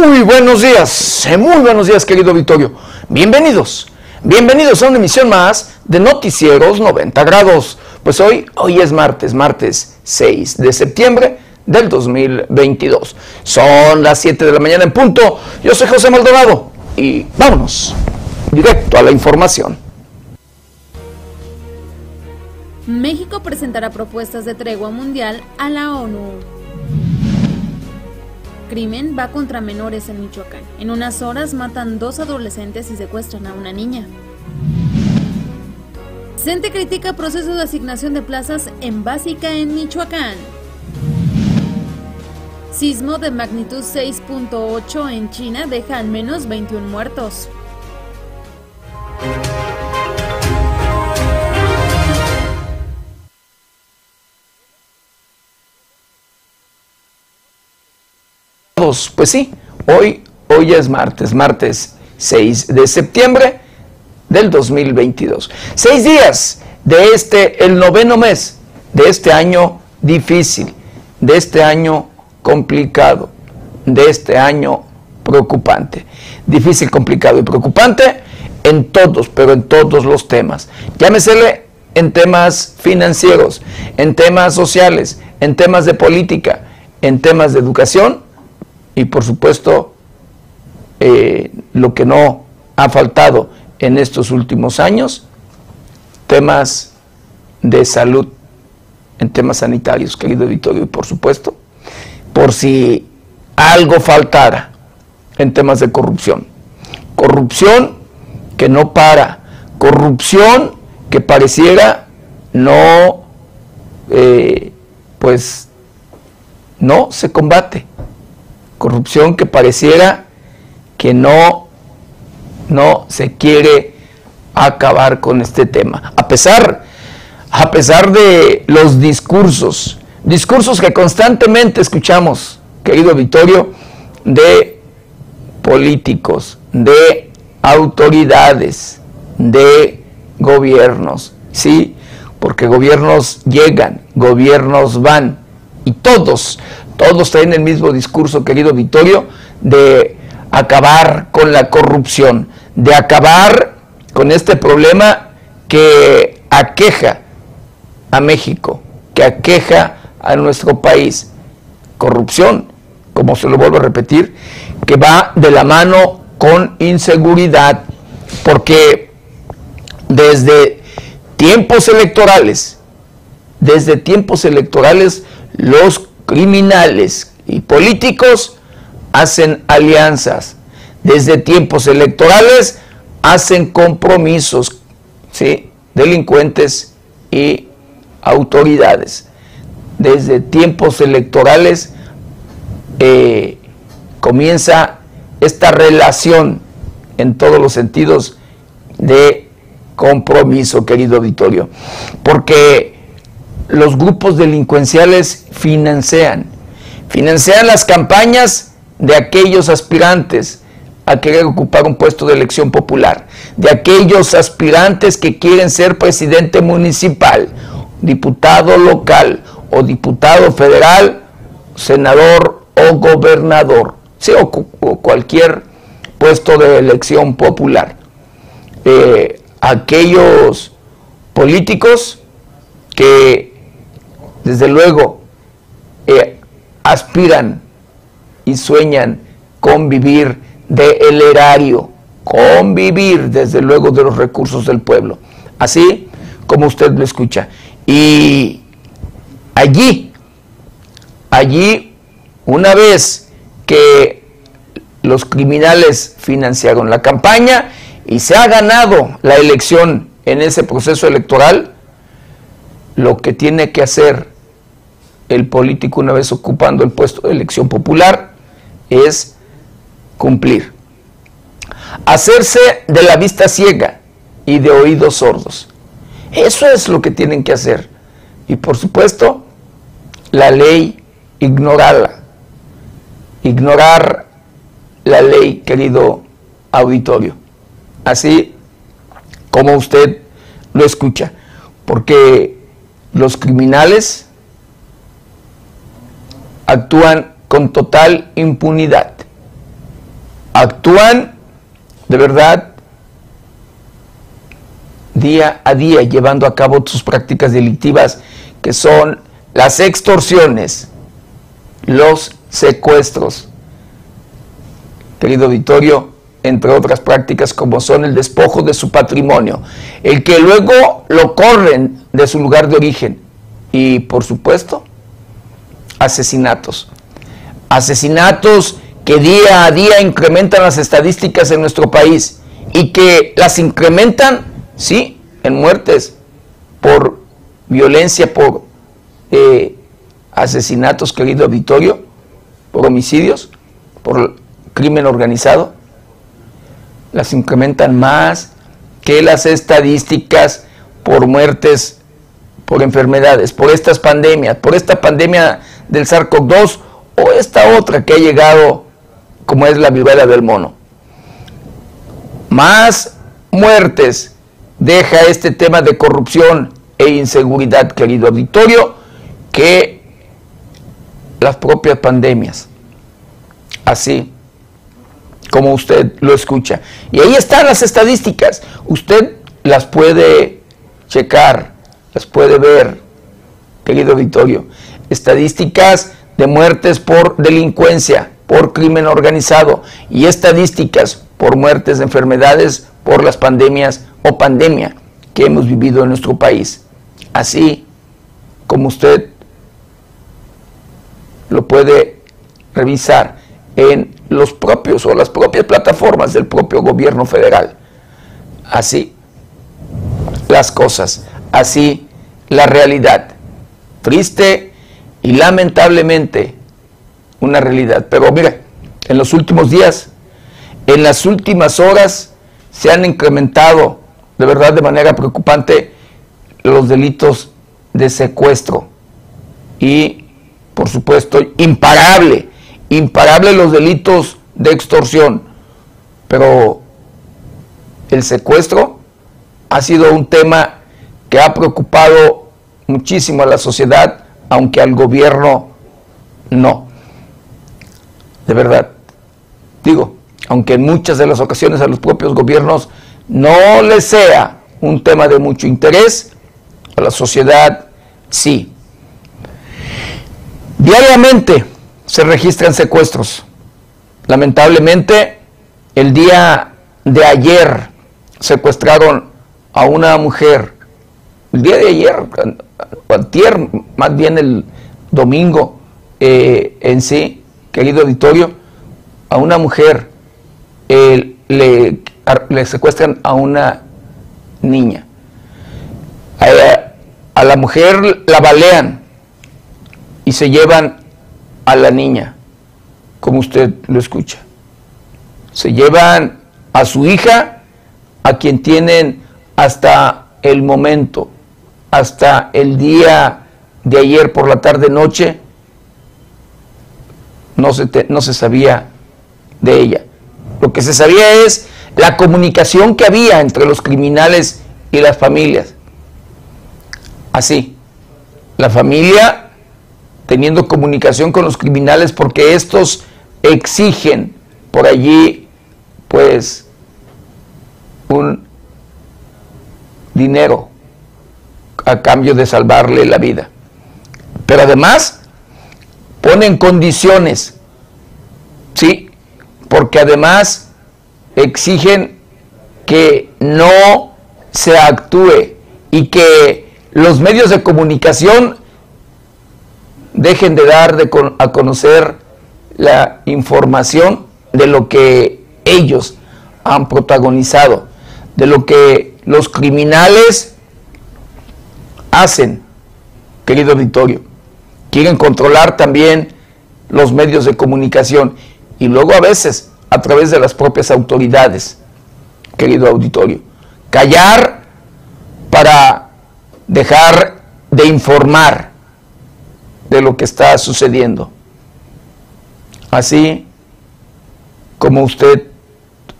Muy buenos días, eh, muy buenos días querido Victorio. Bienvenidos, bienvenidos a una emisión más de Noticieros 90 grados. Pues hoy, hoy es martes, martes 6 de septiembre del 2022. Son las 7 de la mañana en punto. Yo soy José Maldonado y vámonos directo a la información. México presentará propuestas de tregua mundial a la ONU. Crimen va contra menores en Michoacán. En unas horas matan dos adolescentes y secuestran a una niña. Cente critica proceso de asignación de plazas en básica en Michoacán. Sismo de magnitud 6.8 en China deja al menos 21 muertos. Pues sí, hoy, hoy es martes, martes 6 de septiembre del 2022. Seis días de este, el noveno mes de este año difícil, de este año complicado, de este año preocupante. Difícil, complicado y preocupante en todos, pero en todos los temas. Llámesele en temas financieros, en temas sociales, en temas de política, en temas de educación y por supuesto eh, lo que no ha faltado en estos últimos años, temas de salud, en temas sanitarios, querido Vittorio, y por supuesto, por si algo faltara en temas de corrupción. Corrupción que no para, corrupción que pareciera no, eh, pues, no se combate corrupción que pareciera que no, no se quiere acabar con este tema. A pesar, a pesar de los discursos, discursos que constantemente escuchamos, querido Vittorio, de políticos, de autoridades, de gobiernos, ¿sí? Porque gobiernos llegan, gobiernos van, y todos, todos traen el mismo discurso, querido Vittorio, de acabar con la corrupción, de acabar con este problema que aqueja a México, que aqueja a nuestro país. Corrupción, como se lo vuelvo a repetir, que va de la mano con inseguridad, porque desde tiempos electorales, desde tiempos electorales, los criminales y políticos hacen alianzas. Desde tiempos electorales hacen compromisos, ¿sí? delincuentes y autoridades. Desde tiempos electorales eh, comienza esta relación en todos los sentidos de compromiso, querido auditorio. Porque los grupos delincuenciales financian, financian las campañas de aquellos aspirantes a querer ocupar un puesto de elección popular, de aquellos aspirantes que quieren ser presidente municipal, diputado local o diputado federal, senador o gobernador, o, cualquier puesto de elección popular. Eh, aquellos políticos que desde luego, eh, aspiran y sueñan con vivir del erario, con vivir desde luego de los recursos del pueblo, así como usted lo escucha. Y allí, allí, una vez que los criminales financiaron la campaña y se ha ganado la elección en ese proceso electoral, lo que tiene que hacer el político una vez ocupando el puesto de elección popular es cumplir. Hacerse de la vista ciega y de oídos sordos. Eso es lo que tienen que hacer. Y por supuesto, la ley, ignorarla. Ignorar la ley, querido auditorio. Así como usted lo escucha. Porque los criminales actúan con total impunidad. actúan de verdad día a día llevando a cabo sus prácticas delictivas que son las extorsiones, los secuestros. Querido auditorio, entre otras prácticas como son el despojo de su patrimonio, el que luego lo corren de su lugar de origen y por supuesto asesinatos. Asesinatos que día a día incrementan las estadísticas en nuestro país y que las incrementan, sí, en muertes por violencia, por eh, asesinatos, querido auditorio, por homicidios, por crimen organizado, las incrementan más que las estadísticas por muertes, por enfermedades, por estas pandemias, por esta pandemia del SARS-CoV-2 o esta otra que ha llegado como es la viruela del mono. Más muertes deja este tema de corrupción e inseguridad, querido auditorio, que las propias pandemias. Así como usted lo escucha. Y ahí están las estadísticas. Usted las puede checar, las puede ver, querido auditorio. Estadísticas de muertes por delincuencia, por crimen organizado y estadísticas por muertes de enfermedades por las pandemias o pandemia que hemos vivido en nuestro país. Así como usted lo puede revisar en los propios o las propias plataformas del propio gobierno federal. Así las cosas, así la realidad. Triste y lamentablemente una realidad. Pero mire, en los últimos días, en las últimas horas, se han incrementado de verdad de manera preocupante los delitos de secuestro y, por supuesto, imparable imparables los delitos de extorsión, pero el secuestro ha sido un tema que ha preocupado muchísimo a la sociedad, aunque al gobierno no. De verdad, digo, aunque en muchas de las ocasiones a los propios gobiernos no les sea un tema de mucho interés, a la sociedad sí. Diariamente se registran secuestros. Lamentablemente, el día de ayer secuestraron a una mujer. El día de ayer, antier, más bien el domingo eh, en sí, querido auditorio, a una mujer le, le, secuestran a una niña. A, a la mujer la balean y se llevan a la niña, como usted lo escucha. Se llevan a su hija, a quien tienen hasta el momento, hasta el día de ayer por la tarde noche, no se, no se sabía de ella. Lo que se sabía es la comunicación que había entre los criminales y las familias. Así, la familia teniendo comunicación con los criminales porque estos exigen por allí pues un dinero a cambio de salvarle la vida. Pero además ponen condiciones, ¿sí? Porque además exigen que no se actúe y que los medios de comunicación dejen de dar de a conocer la información de lo que ellos han protagonizado, de lo que los criminales hacen, querido auditorio. Quieren controlar también los medios de comunicación y luego a veces a través de las propias autoridades, querido auditorio. Callar para dejar de informar de lo que está sucediendo. Así como usted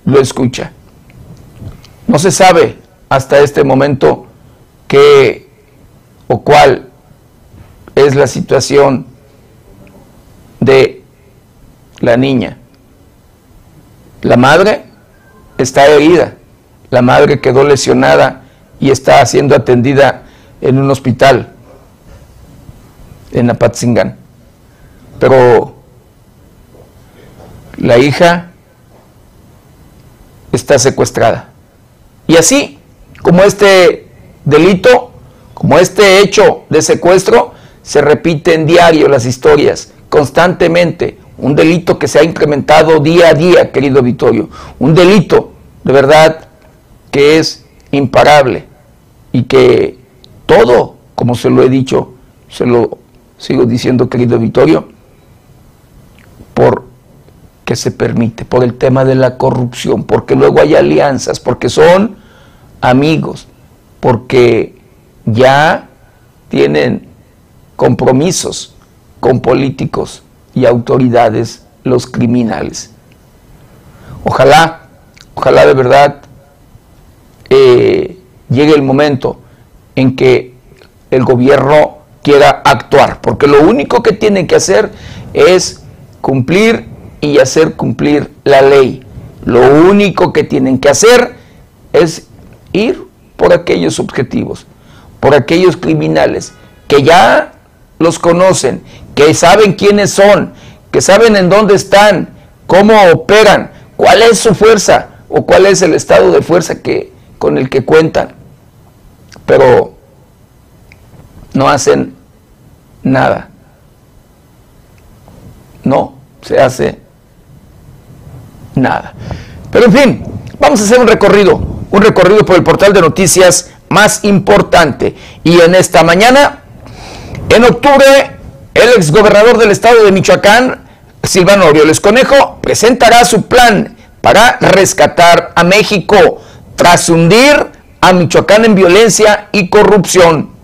lo escucha. No se sabe hasta este momento qué o cuál es la situación de la niña. La madre está herida, la madre quedó lesionada y está siendo atendida en un hospital en Apatzingán. Pero la hija está secuestrada. Y así como este delito, como este hecho de secuestro, se repite en diario las historias, constantemente. Un delito que se ha incrementado día a día, querido Vittorio. Un delito, de verdad, que es imparable y que todo, como se lo he dicho, se lo sigo diciendo, querido Vittorio, por que se permite, por el tema de la corrupción, porque luego hay alianzas, porque son amigos, porque ya tienen compromisos con políticos y autoridades los criminales. Ojalá, ojalá de verdad eh, llegue el momento en que el gobierno quiera actuar, porque lo único que tiene que hacer es cumplir y hacer cumplir la ley. Lo único que tienen que hacer es ir por aquellos objetivos, por aquellos criminales que ya los conocen, que saben quiénes son, que saben en dónde están, cómo operan, cuál es su fuerza o cuál es el estado de fuerza que, con el que cuentan. Pero no hacen nada. No se hace nada. Pero en fin, vamos a hacer un recorrido, un recorrido por el portal de noticias más importante. Y en esta mañana, en octubre, el exgobernador del estado de Michoacán, Silvano Orioles Conejo, presentará su plan para rescatar a México tras hundir a Michoacán en violencia y corrupción.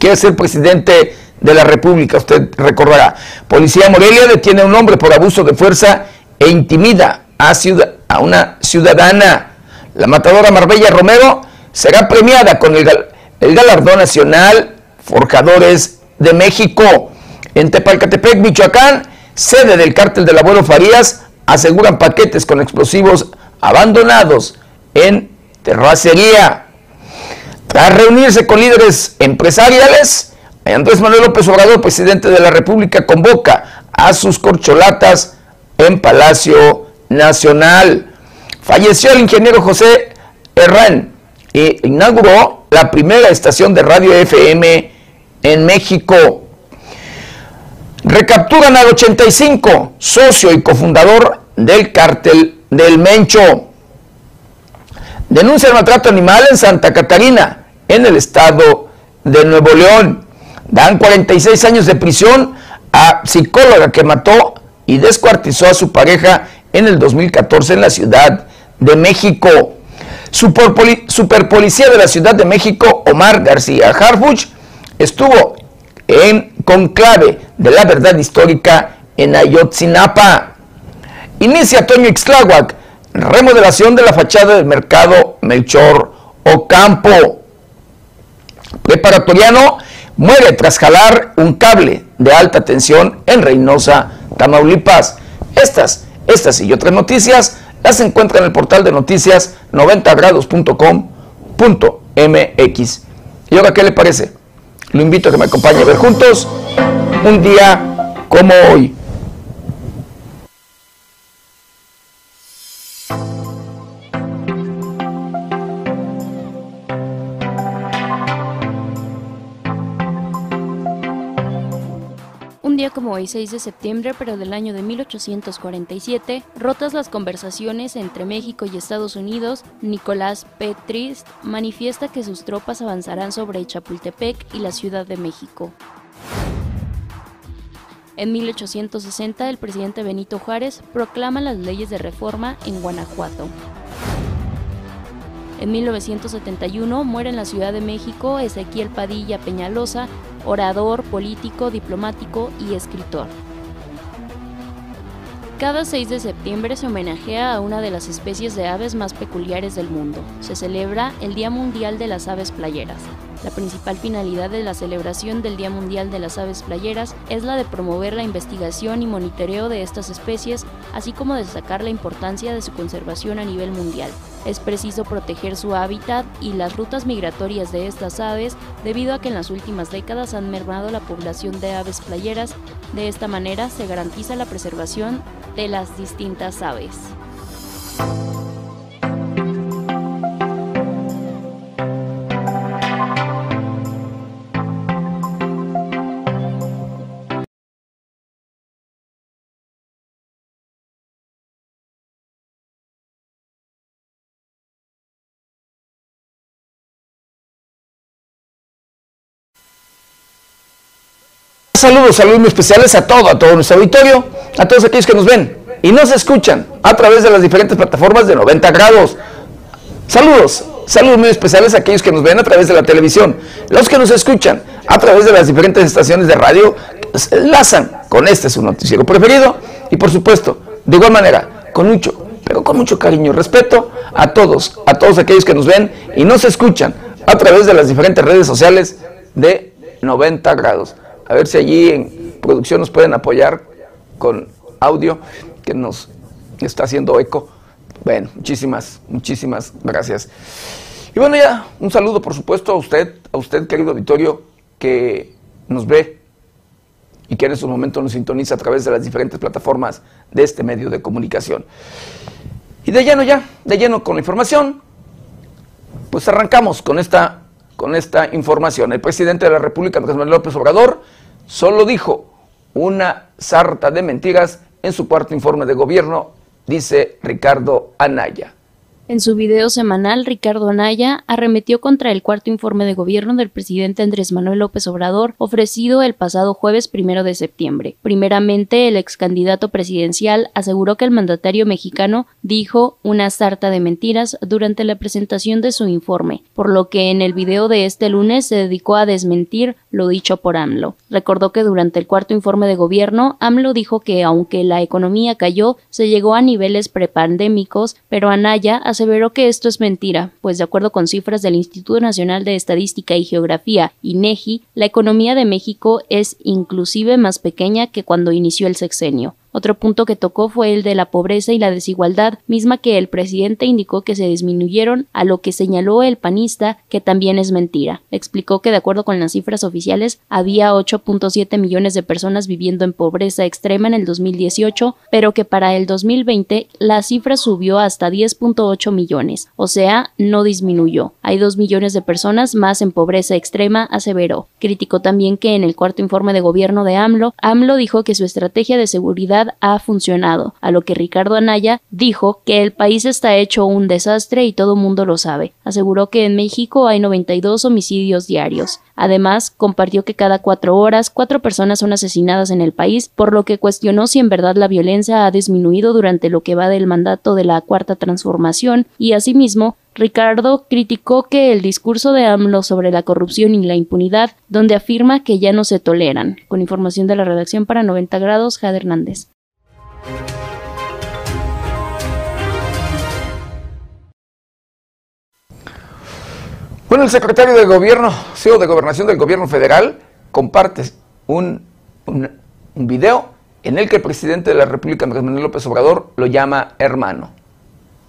Quiere ser presidente de la República, usted recordará. Policía Morelia detiene a un hombre por abuso de fuerza e intimida a, a una ciudadana. La matadora Marbella Romero será premiada con el, el galardón nacional Forjadores de México. En Tepalcatepec, Michoacán, sede del cártel del abuelo Farías, aseguran paquetes con explosivos abandonados en terracería. Tras reunirse con líderes empresariales, Andrés Manuel López Obrador, presidente de la República, convoca a sus corcholatas en Palacio Nacional. Falleció el ingeniero José Herrán e inauguró la primera estación de radio FM en México. Recapturan al 85, socio y cofundador del cártel del Mencho. Denuncia el maltrato animal en Santa Catarina, en el estado de Nuevo León. Dan 46 años de prisión a psicóloga que mató y descuartizó a su pareja en el 2014 en la Ciudad de México. Superpolicía de la Ciudad de México, Omar García Harfuch, estuvo en conclave de la verdad histórica en Ayotzinapa. Inicia Toño Ixtláhuac, remodelación de la fachada del mercado Melchor Ocampo. Preparatoriano muere tras jalar un cable de alta tensión en Reynosa, Tamaulipas. Estas, estas y otras noticias las encuentra en el portal de noticias 90grados.com.mx. ¿Y ahora qué le parece? Lo invito a que me acompañe a ver juntos un día como hoy. Como hoy 6 de septiembre, pero del año de 1847, rotas las conversaciones entre México y Estados Unidos, Nicolás Petrist manifiesta que sus tropas avanzarán sobre Chapultepec y la Ciudad de México. En 1860, el presidente Benito Juárez proclama las leyes de reforma en Guanajuato. En 1971 muere en la Ciudad de México Ezequiel Padilla Peñalosa, orador, político, diplomático y escritor. Cada 6 de septiembre se homenajea a una de las especies de aves más peculiares del mundo. Se celebra el Día Mundial de las Aves Playeras. La principal finalidad de la celebración del Día Mundial de las Aves Playeras es la de promover la investigación y monitoreo de estas especies así como destacar la importancia de su conservación a nivel mundial. Es preciso proteger su hábitat y las rutas migratorias de estas aves debido a que en las últimas décadas han mermado la población de aves playeras. De esta manera se garantiza la preservación de las distintas aves. Saludos, saludos muy especiales a todo, a todo nuestro auditorio, a todos aquellos que nos ven y nos escuchan a través de las diferentes plataformas de 90 grados. Saludos, saludos muy especiales a aquellos que nos ven a través de la televisión, los que nos escuchan a través de las diferentes estaciones de radio que se enlazan con este su noticiero preferido y por supuesto, de igual manera, con mucho, pero con mucho cariño y respeto a todos, a todos aquellos que nos ven y nos escuchan a través de las diferentes redes sociales de 90 grados a ver si allí en producción nos pueden apoyar con audio que nos está haciendo eco. Bueno, muchísimas, muchísimas gracias. Y bueno, ya un saludo, por supuesto, a usted, a usted, querido auditorio, que nos ve y que en estos momentos nos sintoniza a través de las diferentes plataformas de este medio de comunicación. Y de lleno ya, de lleno con la información, pues arrancamos con esta, con esta información. El presidente de la República, Andrés Manuel López Obrador, solo dijo una sarta de mentiras en su cuarto informe de gobierno, dice Ricardo Anaya. En su video semanal, Ricardo Anaya arremetió contra el cuarto informe de gobierno del presidente Andrés Manuel López Obrador, ofrecido el pasado jueves primero de septiembre. Primeramente, el ex candidato presidencial aseguró que el mandatario mexicano dijo una sarta de mentiras durante la presentación de su informe, por lo que en el video de este lunes se dedicó a desmentir lo dicho por AMLO. Recordó que durante el cuarto informe de gobierno, AMLO dijo que aunque la economía cayó, se llegó a niveles prepandémicos, pero Anaya aseveró que esto es mentira, pues de acuerdo con cifras del Instituto Nacional de Estadística y Geografía, INEGI, la economía de México es inclusive más pequeña que cuando inició el sexenio. Otro punto que tocó fue el de la pobreza y la desigualdad, misma que el presidente indicó que se disminuyeron, a lo que señaló el panista que también es mentira. Explicó que de acuerdo con las cifras oficiales había 8.7 millones de personas viviendo en pobreza extrema en el 2018, pero que para el 2020 la cifra subió hasta 10.8 millones, o sea, no disminuyó. Hay 2 millones de personas más en pobreza extrema, aseveró. Criticó también que en el cuarto informe de gobierno de AMLO, AMLO dijo que su estrategia de seguridad ha funcionado, a lo que Ricardo Anaya dijo que el país está hecho un desastre y todo mundo lo sabe. Aseguró que en México hay 92 homicidios diarios. Además, compartió que cada cuatro horas cuatro personas son asesinadas en el país, por lo que cuestionó si en verdad la violencia ha disminuido durante lo que va del mandato de la Cuarta Transformación y asimismo Ricardo criticó que el discurso de AMLO sobre la corrupción y la impunidad, donde afirma que ya no se toleran. Con información de la redacción para 90 grados, Jade Hernández. Bueno, el secretario de Gobierno, CEO de Gobernación del Gobierno Federal, comparte un, un, un video en el que el presidente de la República, Andrés Manuel López Obrador, lo llama hermano.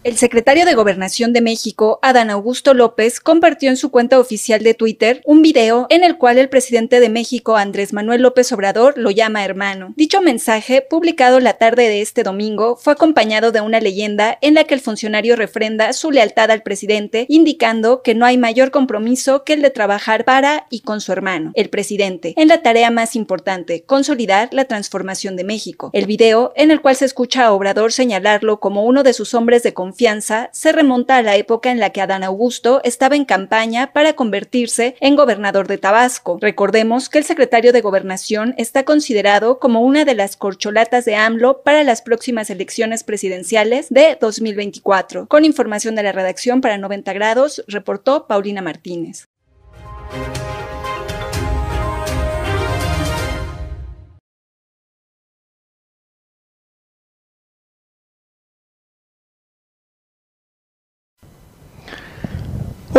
El secretario de Gobernación de México, Adán Augusto López, compartió en su cuenta oficial de Twitter un video en el cual el presidente de México, Andrés Manuel López Obrador, lo llama hermano. Dicho mensaje, publicado la tarde de este domingo, fue acompañado de una leyenda en la que el funcionario refrenda su lealtad al presidente, indicando que no hay mayor compromiso que el de trabajar para y con su hermano, el presidente, en la tarea más importante, consolidar la transformación de México. El video, en el cual se escucha a Obrador señalarlo como uno de sus hombres de confianza, confianza se remonta a la época en la que Adán Augusto estaba en campaña para convertirse en gobernador de Tabasco. Recordemos que el secretario de Gobernación está considerado como una de las corcholatas de AMLO para las próximas elecciones presidenciales de 2024. Con información de la redacción para 90 grados, reportó Paulina Martínez.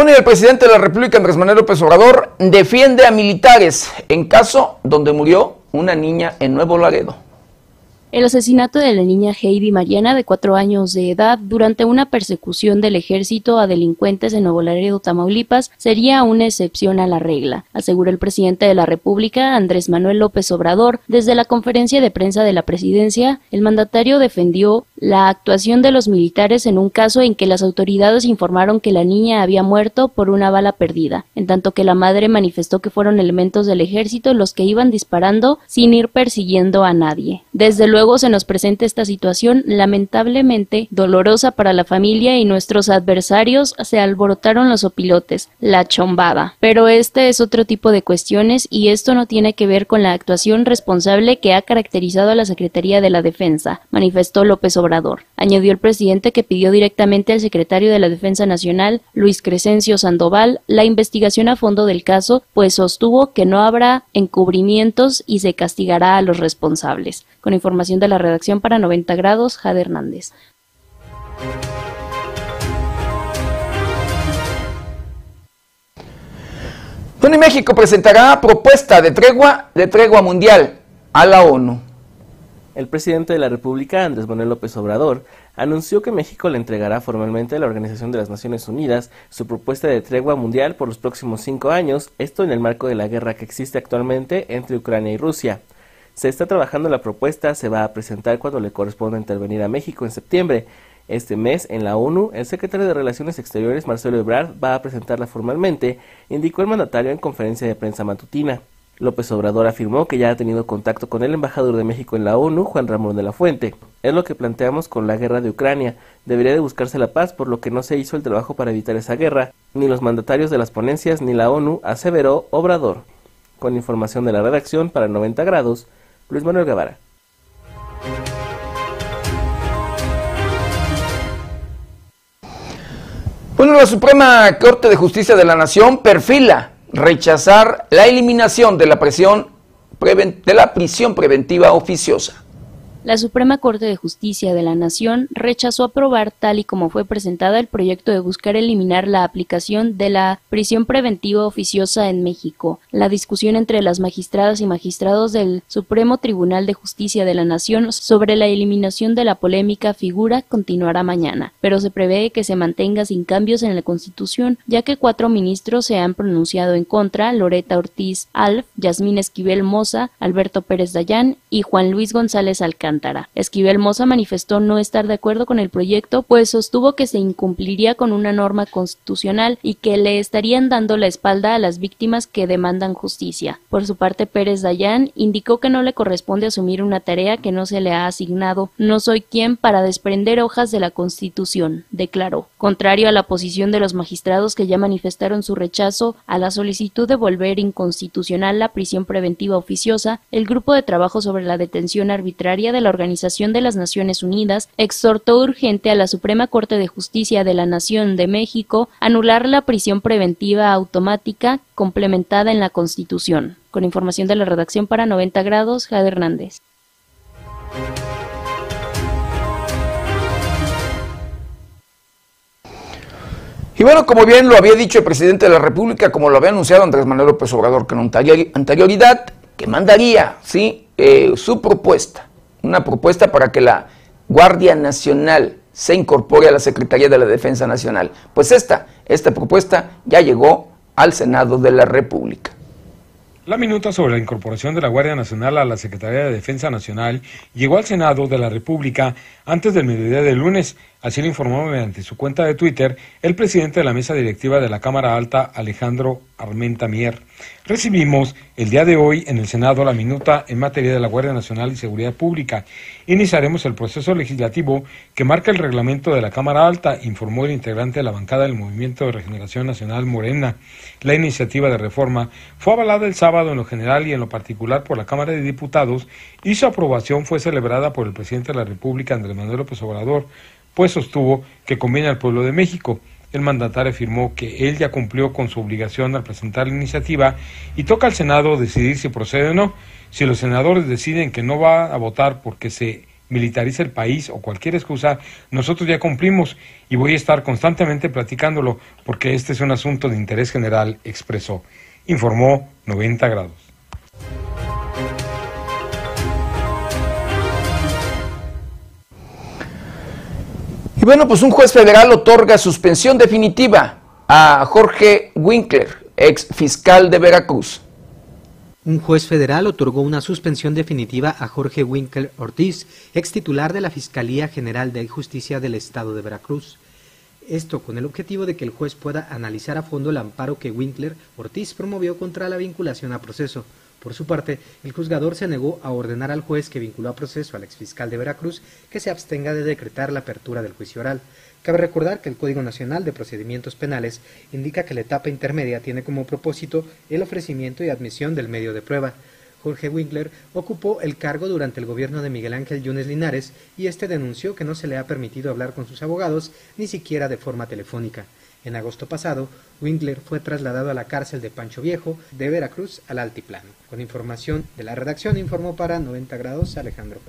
El presidente de la República, Andrés Manuel López Obrador, defiende a militares en caso donde murió una niña en Nuevo Laredo. El asesinato de la niña Heidi Mariana, de cuatro años de edad, durante una persecución del ejército a delincuentes en Nuevo Laredo, Tamaulipas, sería una excepción a la regla, aseguró el presidente de la República, Andrés Manuel López Obrador. Desde la conferencia de prensa de la presidencia, el mandatario defendió la actuación de los militares en un caso en que las autoridades informaron que la niña había muerto por una bala perdida, en tanto que la madre manifestó que fueron elementos del ejército los que iban disparando sin ir persiguiendo a nadie. Desde luego Luego se nos presenta esta situación lamentablemente dolorosa para la familia y nuestros adversarios se alborotaron los opilotes, la chombada. Pero este es otro tipo de cuestiones y esto no tiene que ver con la actuación responsable que ha caracterizado a la Secretaría de la Defensa, manifestó López Obrador. Añadió el presidente que pidió directamente al secretario de la Defensa Nacional, Luis Crescencio Sandoval, la investigación a fondo del caso, pues sostuvo que no habrá encubrimientos y se castigará a los responsables. Con información de la redacción para 90 grados, Jade Hernández. México presentará propuesta de tregua, de tregua mundial a la ONU. El presidente de la República, Andrés Manuel López Obrador, anunció que México le entregará formalmente a la Organización de las Naciones Unidas su propuesta de tregua mundial por los próximos cinco años, esto en el marco de la guerra que existe actualmente entre Ucrania y Rusia. Se está trabajando la propuesta, se va a presentar cuando le corresponda intervenir a México en septiembre. Este mes, en la ONU, el secretario de Relaciones Exteriores, Marcelo Ebrard, va a presentarla formalmente, indicó el mandatario en conferencia de prensa matutina. López Obrador afirmó que ya ha tenido contacto con el embajador de México en la ONU, Juan Ramón de la Fuente. Es lo que planteamos con la guerra de Ucrania. Debería de buscarse la paz, por lo que no se hizo el trabajo para evitar esa guerra. Ni los mandatarios de las ponencias ni la ONU, aseveró Obrador. Con información de la redacción para 90 grados, Luis Manuel Guevara. Bueno, la Suprema Corte de Justicia de la Nación perfila rechazar la eliminación de la, de la prisión preventiva oficiosa. La Suprema Corte de Justicia de la Nación rechazó aprobar tal y como fue presentada el proyecto de buscar eliminar la aplicación de la prisión preventiva oficiosa en México. La discusión entre las magistradas y magistrados del Supremo Tribunal de Justicia de la Nación sobre la eliminación de la polémica figura continuará mañana, pero se prevé que se mantenga sin cambios en la Constitución, ya que cuatro ministros se han pronunciado en contra, Loreta Ortiz Alf, Yasmín Esquivel Moza, Alberto Pérez Dayán y Juan Luis González Esquivel Moza manifestó no estar de acuerdo con el proyecto, pues sostuvo que se incumpliría con una norma constitucional y que le estarían dando la espalda a las víctimas que demandan justicia. Por su parte, Pérez Dayán indicó que no le corresponde asumir una tarea que no se le ha asignado. No soy quien para desprender hojas de la Constitución, declaró. Contrario a la posición de los magistrados que ya manifestaron su rechazo a la solicitud de volver inconstitucional la prisión preventiva oficiosa, el grupo de trabajo sobre la detención arbitraria de la Organización de las Naciones Unidas exhortó urgente a la Suprema Corte de Justicia de la Nación de México anular la prisión preventiva automática complementada en la Constitución. Con información de la redacción para 90 grados, Jade Hernández. Y bueno, como bien lo había dicho el presidente de la República, como lo había anunciado Andrés Manuel López Obrador con anterioridad, que mandaría ¿sí? Eh, su propuesta una propuesta para que la Guardia Nacional se incorpore a la Secretaría de la Defensa Nacional. Pues esta, esta propuesta ya llegó al Senado de la República. La minuta sobre la incorporación de la Guardia Nacional a la Secretaría de Defensa Nacional llegó al Senado de la República antes del mediodía del lunes, así lo informó mediante su cuenta de Twitter el presidente de la mesa directiva de la Cámara Alta, Alejandro Armenta Mier. Recibimos el día de hoy en el Senado la minuta en materia de la Guardia Nacional y Seguridad Pública. Iniciaremos el proceso legislativo que marca el reglamento de la Cámara Alta, informó el integrante de la bancada del Movimiento de Regeneración Nacional Morena. La iniciativa de reforma fue avalada el sábado en lo general y en lo particular por la Cámara de Diputados y su aprobación fue celebrada por el presidente de la República, Andrés Manuel López Obrador, pues sostuvo que conviene al pueblo de México. El mandatario afirmó que él ya cumplió con su obligación al presentar la iniciativa y toca al Senado decidir si procede o no. Si los senadores deciden que no va a votar porque se militariza el país o cualquier excusa, nosotros ya cumplimos y voy a estar constantemente platicándolo porque este es un asunto de interés general, expresó. Informó 90 grados. Y bueno, pues un juez federal otorga suspensión definitiva a Jorge Winkler, ex fiscal de Veracruz. Un juez federal otorgó una suspensión definitiva a Jorge Winkler Ortiz, ex titular de la Fiscalía General de Justicia del Estado de Veracruz. Esto con el objetivo de que el juez pueda analizar a fondo el amparo que Winkler Ortiz promovió contra la vinculación a proceso. Por su parte, el juzgador se negó a ordenar al juez que vinculó a proceso al exfiscal de Veracruz que se abstenga de decretar la apertura del juicio oral. Cabe recordar que el Código Nacional de Procedimientos Penales indica que la etapa intermedia tiene como propósito el ofrecimiento y admisión del medio de prueba. Jorge Winkler ocupó el cargo durante el gobierno de Miguel Ángel Yunes Linares y este denunció que no se le ha permitido hablar con sus abogados ni siquiera de forma telefónica. En agosto pasado, Winkler fue trasladado a la cárcel de Pancho Viejo de Veracruz al Altiplano. Con información de la redacción informó para 90 grados Alejandro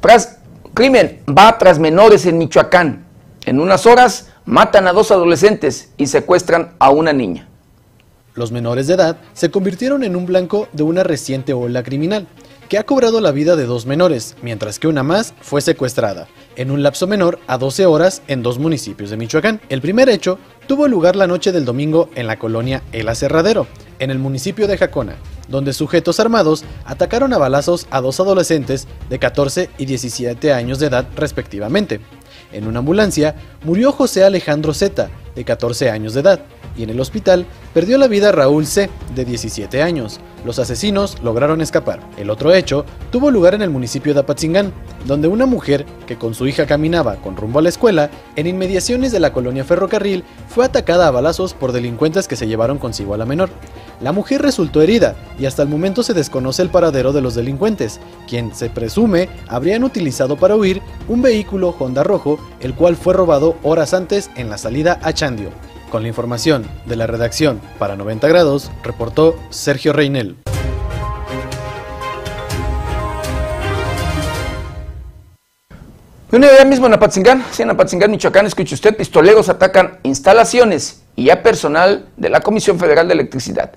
tras, crimen va tras menores en Michoacán. En unas horas matan a dos adolescentes y secuestran a una niña. Los menores de edad se convirtieron en un blanco de una reciente ola criminal, que ha cobrado la vida de dos menores, mientras que una más fue secuestrada, en un lapso menor a 12 horas en dos municipios de Michoacán. El primer hecho tuvo lugar la noche del domingo en la colonia El Aserradero, en el municipio de Jacona, donde sujetos armados atacaron a balazos a dos adolescentes de 14 y 17 años de edad respectivamente. En una ambulancia murió José Alejandro Z, de 14 años de edad, y en el hospital perdió la vida Raúl C., de 17 años. Los asesinos lograron escapar. El otro hecho tuvo lugar en el municipio de Apatzingán, donde una mujer que con su hija caminaba con rumbo a la escuela, en inmediaciones de la colonia Ferrocarril, fue atacada a balazos por delincuentes que se llevaron consigo a la menor. La mujer resultó herida y hasta el momento se desconoce el paradero de los delincuentes, quien se presume habrían utilizado para huir un vehículo Honda rojo, el cual fue robado horas antes en la salida a Con la información de la redacción para 90 grados, reportó Sergio Reinel. Una idea mismo en Apatzingán, sí, en Apatzingán, Michoacán, escuche usted, pistoleros atacan instalaciones y a personal de la Comisión Federal de Electricidad.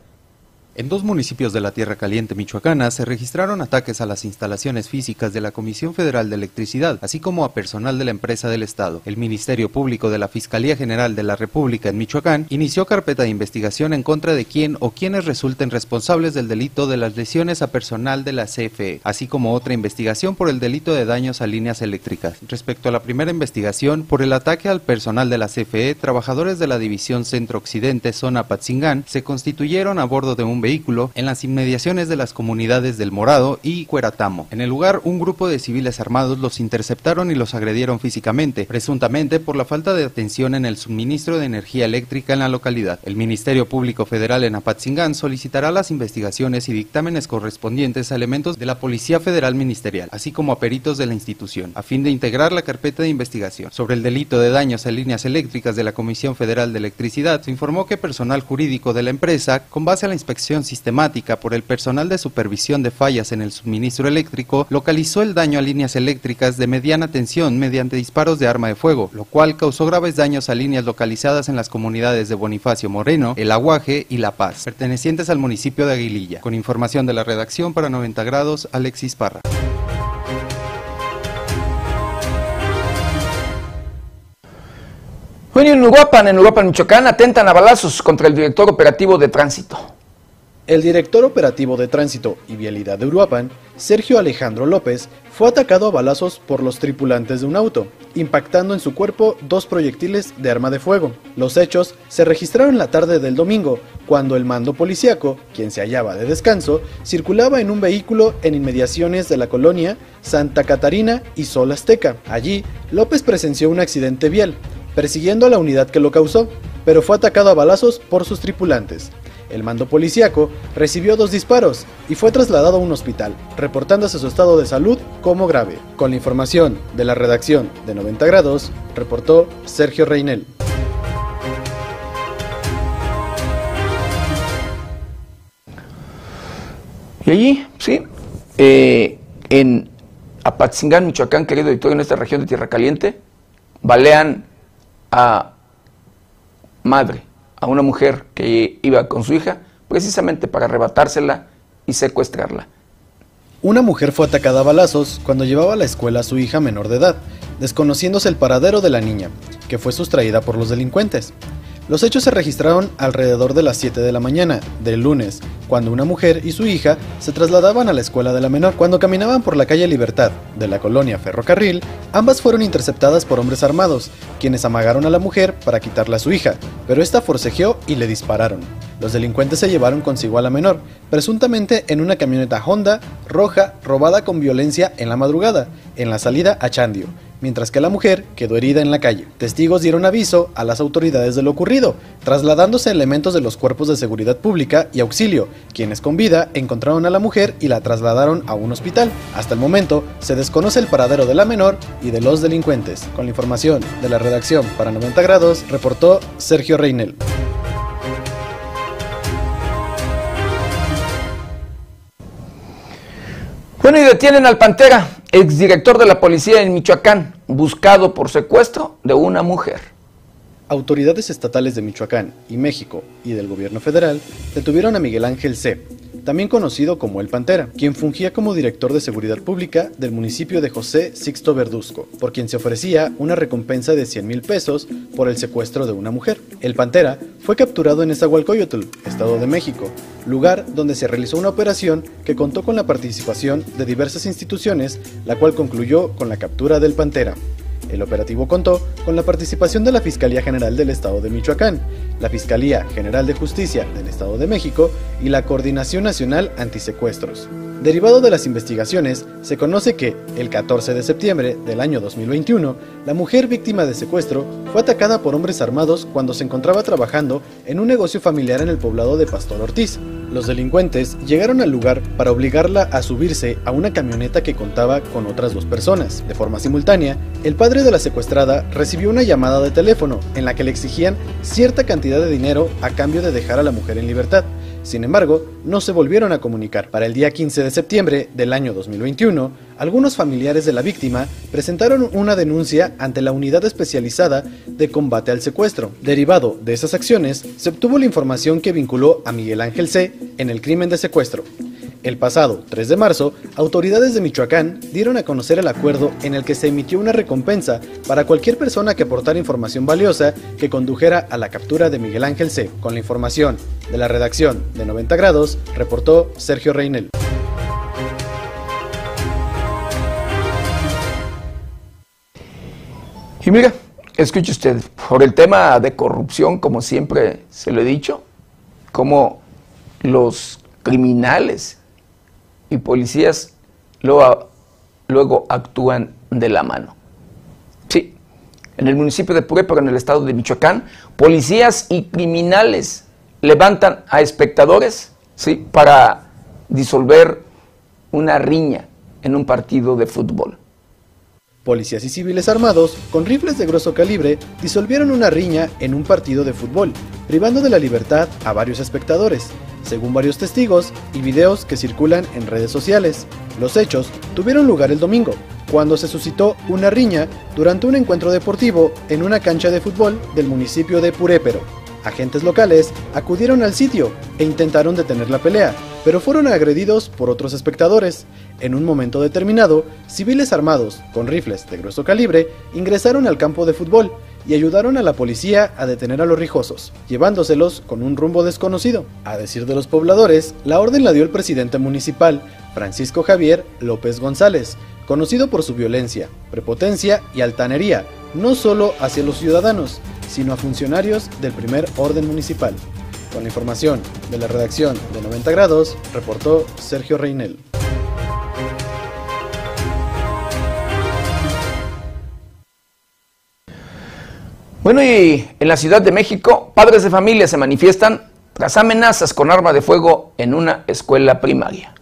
En dos municipios de la Tierra Caliente michoacana se registraron ataques a las instalaciones físicas de la Comisión Federal de Electricidad, así como a personal de la empresa del Estado. El Ministerio Público de la Fiscalía General de la República en Michoacán inició carpeta de investigación en contra de quien o quienes resulten responsables del delito de las lesiones a personal de la CFE, así como otra investigación por el delito de daños a líneas eléctricas. Respecto a la primera investigación por el ataque al personal de la CFE, trabajadores de la División Centro Occidente Zona Patzingán se constituyeron a bordo de un vehículo vehículo en las inmediaciones de las comunidades del Morado y Cueratamo. En el lugar, un grupo de civiles armados los interceptaron y los agredieron físicamente, presuntamente por la falta de atención en el suministro de energía eléctrica en la localidad. El Ministerio Público Federal en Apatzingán solicitará las investigaciones y dictámenes correspondientes a elementos de la Policía Federal Ministerial, así como a peritos de la institución, a fin de integrar la carpeta de investigación. Sobre el delito de daños a líneas eléctricas de la Comisión Federal de Electricidad, se informó que personal jurídico de la empresa, con base a la inspección sistemática por el personal de supervisión de fallas en el suministro eléctrico localizó el daño a líneas eléctricas de mediana tensión mediante disparos de arma de fuego, lo cual causó graves daños a líneas localizadas en las comunidades de Bonifacio Moreno, El Aguaje y La Paz, pertenecientes al municipio de Aguililla. Con información de la redacción para 90 grados, Alexis Parra. en Uruapan, en Uruapan, Michoacán, atentan a balazos contra el director operativo de tránsito. El director operativo de tránsito y vialidad de Uruapan, Sergio Alejandro López, fue atacado a balazos por los tripulantes de un auto, impactando en su cuerpo dos proyectiles de arma de fuego. Los hechos se registraron la tarde del domingo, cuando el mando policíaco, quien se hallaba de descanso, circulaba en un vehículo en inmediaciones de la colonia Santa Catarina y Sol Azteca. Allí, López presenció un accidente vial, persiguiendo a la unidad que lo causó, pero fue atacado a balazos por sus tripulantes. El mando policíaco recibió dos disparos y fue trasladado a un hospital, reportándose su estado de salud como grave. Con la información de la redacción de 90 grados, reportó Sergio Reinel. Y allí, sí, eh, en Apatzingán, Michoacán, querido editor, en esta región de Tierra Caliente, balean a madre a una mujer que iba con su hija precisamente para arrebatársela y secuestrarla. Una mujer fue atacada a balazos cuando llevaba a la escuela a su hija menor de edad, desconociéndose el paradero de la niña, que fue sustraída por los delincuentes. Los hechos se registraron alrededor de las 7 de la mañana del lunes, cuando una mujer y su hija se trasladaban a la escuela de la menor. Cuando caminaban por la calle Libertad de la colonia Ferrocarril, ambas fueron interceptadas por hombres armados, quienes amagaron a la mujer para quitarle a su hija, pero esta forcejeó y le dispararon. Los delincuentes se llevaron consigo a la menor, presuntamente en una camioneta Honda roja robada con violencia en la madrugada, en la salida a Chandio mientras que la mujer quedó herida en la calle. Testigos dieron aviso a las autoridades de lo ocurrido, trasladándose elementos de los cuerpos de seguridad pública y auxilio, quienes con vida encontraron a la mujer y la trasladaron a un hospital. Hasta el momento se desconoce el paradero de la menor y de los delincuentes. Con la información de la redacción para 90 grados, reportó Sergio Reinel. Bueno, y detienen al Pantera, exdirector de la policía en Michoacán, buscado por secuestro de una mujer. Autoridades estatales de Michoacán y México y del gobierno federal detuvieron a Miguel Ángel C., también conocido como El Pantera, quien fungía como director de seguridad pública del municipio de José Sixto Verduzco, por quien se ofrecía una recompensa de 100 mil pesos por el secuestro de una mujer. El Pantera fue capturado en Esahualcoyotl, Estado de México, lugar donde se realizó una operación que contó con la participación de diversas instituciones, la cual concluyó con la captura del Pantera. El operativo contó con la participación de la Fiscalía General del Estado de Michoacán, la Fiscalía General de Justicia del Estado de México y la Coordinación Nacional Antisecuestros. Derivado de las investigaciones, se conoce que, el 14 de septiembre del año 2021, la mujer víctima de secuestro fue atacada por hombres armados cuando se encontraba trabajando en un negocio familiar en el poblado de Pastor Ortiz. Los delincuentes llegaron al lugar para obligarla a subirse a una camioneta que contaba con otras dos personas. De forma simultánea, el padre de la secuestrada recibió una llamada de teléfono en la que le exigían cierta cantidad de dinero a cambio de dejar a la mujer en libertad. Sin embargo, no se volvieron a comunicar. Para el día 15 de septiembre del año 2021, algunos familiares de la víctima presentaron una denuncia ante la Unidad Especializada de Combate al Secuestro. Derivado de esas acciones, se obtuvo la información que vinculó a Miguel Ángel C. en el crimen de secuestro. El pasado 3 de marzo, autoridades de Michoacán dieron a conocer el acuerdo en el que se emitió una recompensa para cualquier persona que aportara información valiosa que condujera a la captura de Miguel Ángel C. Con la información de la redacción de 90 grados, reportó Sergio Reinel. Y mira, escuche usted, por el tema de corrupción, como siempre se lo he dicho, como los criminales y policías luego, actúan de la mano. Sí, en el municipio de Purépecha, en el estado de Michoacán, policías y criminales levantan a espectadores ¿sí? para disolver una riña en un partido de fútbol. Policías y civiles armados, con rifles de grueso calibre, disolvieron una riña en un partido de fútbol, privando de la libertad a varios espectadores, según varios testigos y videos que circulan en redes sociales. Los hechos tuvieron lugar el domingo, cuando se suscitó una riña durante un encuentro deportivo en una cancha de fútbol del municipio de Purépero. Agentes locales acudieron al sitio e intentaron detener la pelea, pero fueron agredidos por otros espectadores. En un momento determinado, civiles armados con rifles de grueso calibre ingresaron al campo de fútbol y ayudaron a la policía a detener a los rijosos, llevándoselos con un rumbo desconocido. A decir de los pobladores, la orden la dio el presidente municipal, Francisco Javier López González, conocido por su violencia, prepotencia y altanería, no solo hacia los ciudadanos, sino a funcionarios del primer orden municipal. Con la información de la redacción de 90 grados, reportó Sergio Reinel. Bueno, y en la Ciudad de México, padres de familia se manifiestan tras amenazas con arma de fuego en una escuela primaria.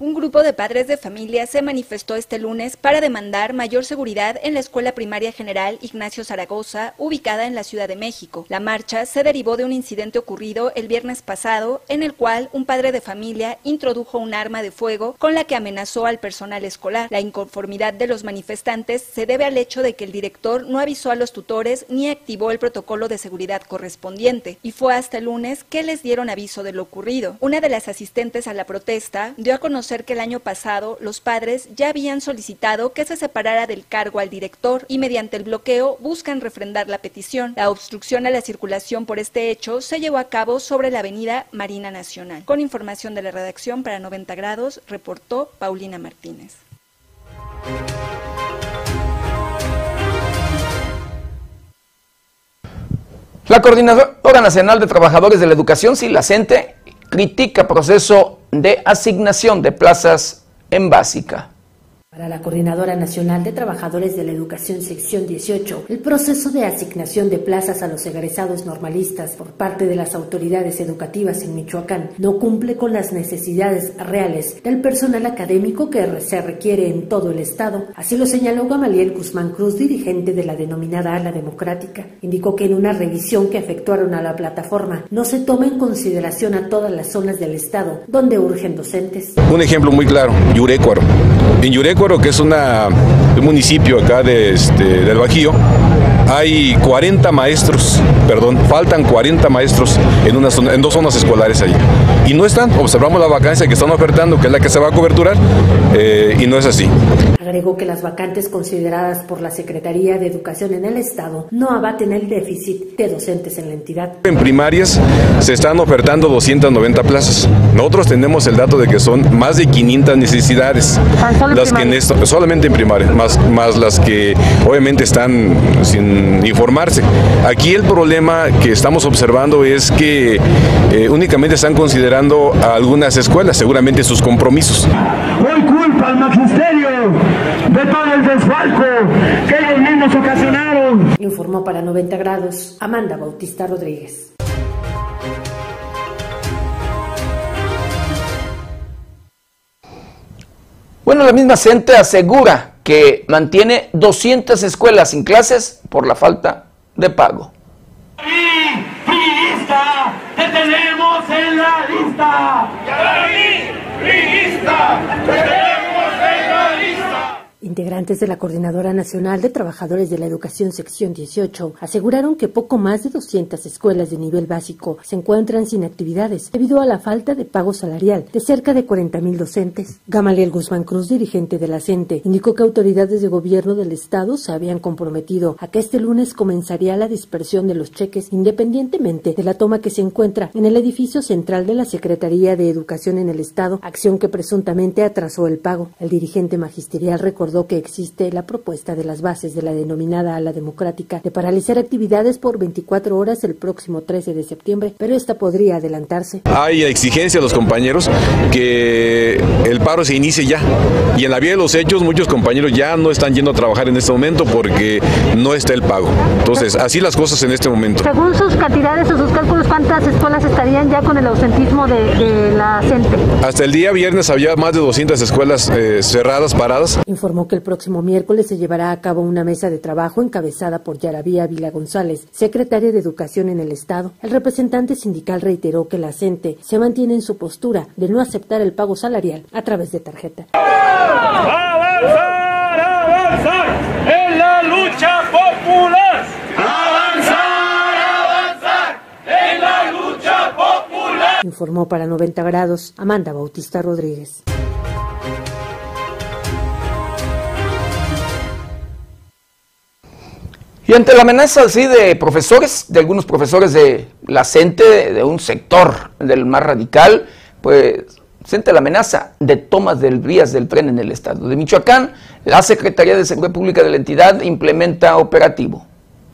Un grupo de padres de familia se manifestó este lunes para demandar mayor seguridad en la Escuela Primaria General Ignacio Zaragoza, ubicada en la Ciudad de México. La marcha se derivó de un incidente ocurrido el viernes pasado, en el cual un padre de familia introdujo un arma de fuego con la que amenazó al personal escolar. La inconformidad de los manifestantes se debe al hecho de que el director no avisó a los tutores ni activó el protocolo de seguridad correspondiente, y fue hasta el lunes que les dieron aviso de lo ocurrido. Una de las asistentes a la protesta dio a conocer que el año pasado los padres ya habían solicitado que se separara del cargo al director y mediante el bloqueo buscan refrendar la petición. La obstrucción a la circulación por este hecho se llevó a cabo sobre la avenida Marina Nacional. Con información de la redacción para 90 grados, reportó Paulina Martínez. La Coordinadora Nacional de Trabajadores de la Educación, CENTE, critica proceso de asignación de plazas en básica. Para la Coordinadora Nacional de Trabajadores de la Educación Sección 18, el proceso de asignación de plazas a los egresados normalistas por parte de las autoridades educativas en Michoacán no cumple con las necesidades reales del personal académico que se requiere en todo el Estado. Así lo señaló Gamaliel Guzmán Cruz, dirigente de la denominada Ala Democrática. Indicó que en una revisión que efectuaron a la plataforma no se toma en consideración a todas las zonas del Estado donde urgen docentes. Un ejemplo muy claro, Yurecuaro. En Yurecuaro que es un municipio acá de, este, del Bajío, hay 40 maestros, perdón, faltan 40 maestros en, una en dos zonas escolares ahí. Y no están, observamos la vacancia que están ofertando, que es la que se va a coberturar, eh, y no es así. Agregó que las vacantes consideradas por la Secretaría de Educación en el Estado no abaten el déficit de docentes en la entidad. En primarias se están ofertando 290 plazas. Nosotros tenemos el dato de que son más de 500 necesidades. Las que en esto, solamente en primaria, más, más las que obviamente están sin informarse. Aquí el problema que estamos observando es que eh, únicamente están considerando a algunas escuelas, seguramente sus compromisos. Hoy culpa al magisterio de todo el desfalco que ellos mismos ocasionaron. Informó para 90 grados Amanda Bautista Rodríguez. Bueno, la misma CENTE asegura que mantiene 200 escuelas sin clases por la falta de pago. ¡Te tenemos en la lista! ¡Te tenemos en la lista! Integrantes de la Coordinadora Nacional de Trabajadores de la Educación Sección 18 aseguraron que poco más de 200 escuelas de nivel básico se encuentran sin actividades debido a la falta de pago salarial de cerca de 40 mil docentes. Gamaliel Guzmán Cruz, dirigente de la CENTE, indicó que autoridades de gobierno del Estado se habían comprometido a que este lunes comenzaría la dispersión de los cheques independientemente de la toma que se encuentra en el edificio central de la Secretaría de Educación en el Estado, acción que presuntamente atrasó el pago. El dirigente magisterial recordó que existe la propuesta de las bases de la denominada ala democrática de paralizar actividades por 24 horas el próximo 13 de septiembre, pero esta podría adelantarse. Hay exigencia a los compañeros que el paro se inicie ya. Y en la vía de los hechos, muchos compañeros ya no están yendo a trabajar en este momento porque no está el pago. Entonces, así las cosas en este momento. Según sus cantidades o sus cálculos, ¿cuántas escuelas estarían ya con el ausentismo de, la CENTE? Hasta el día viernes había más de 200 escuelas eh, cerradas, paradas. Informó que el próximo miércoles se llevará a cabo una mesa de trabajo encabezada por Yaravía Vila González, secretaria de Educación en el Estado. El representante sindical reiteró que la CENTE se mantiene en su postura de no aceptar el pago salarial a través de tarjeta. ¡Avanzar, avanzar en la lucha popular! ¡Avanzar, avanzar en la lucha popular! Informó para 90 grados Amanda Bautista Rodríguez. Y ante la amenaza así de profesores, de algunos profesores de la CENTE, de un sector del más radical, pues siente la amenaza de tomas de vías del tren en el estado de Michoacán. La Secretaría de Seguridad Pública de la entidad implementa operativo.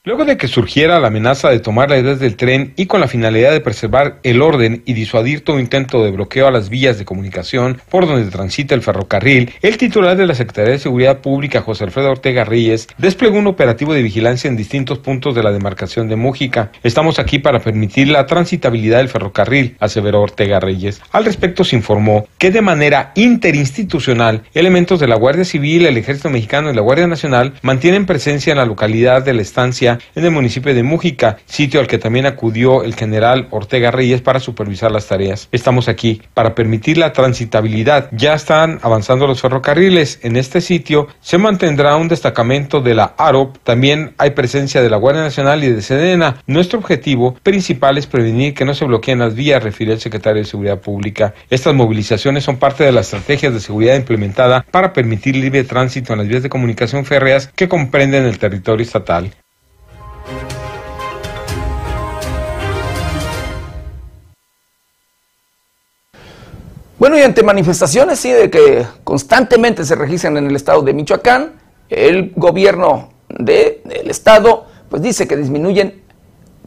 Luego de que surgiera la amenaza de tomar la edad del tren y con la finalidad de preservar el orden y disuadir todo intento de bloqueo a las vías de comunicación por donde transita el ferrocarril, el titular de la Secretaría de Seguridad Pública, José Alfredo Ortega Reyes, desplegó un operativo de vigilancia en distintos puntos de la demarcación de Mújica. Estamos aquí para permitir la transitabilidad del ferrocarril, aseveró Ortega Reyes. Al respecto se informó que de manera interinstitucional, elementos de la Guardia Civil, el Ejército Mexicano y la Guardia Nacional mantienen presencia en la localidad de la estancia en el municipio de Mújica, sitio al que también acudió el general Ortega Reyes para supervisar las tareas. Estamos aquí para permitir la transitabilidad. Ya están avanzando los ferrocarriles. En este sitio se mantendrá un destacamento de la AROP. También hay presencia de la Guardia Nacional y de Sedena. Nuestro objetivo principal es prevenir que no se bloqueen las vías, refirió el secretario de Seguridad Pública. Estas movilizaciones son parte de las estrategias de seguridad implementada para permitir libre tránsito en las vías de comunicación férreas que comprenden el territorio estatal. Bueno, y ante manifestaciones, sí, de que constantemente se registran en el estado de Michoacán, el gobierno del estado, pues dice que disminuyen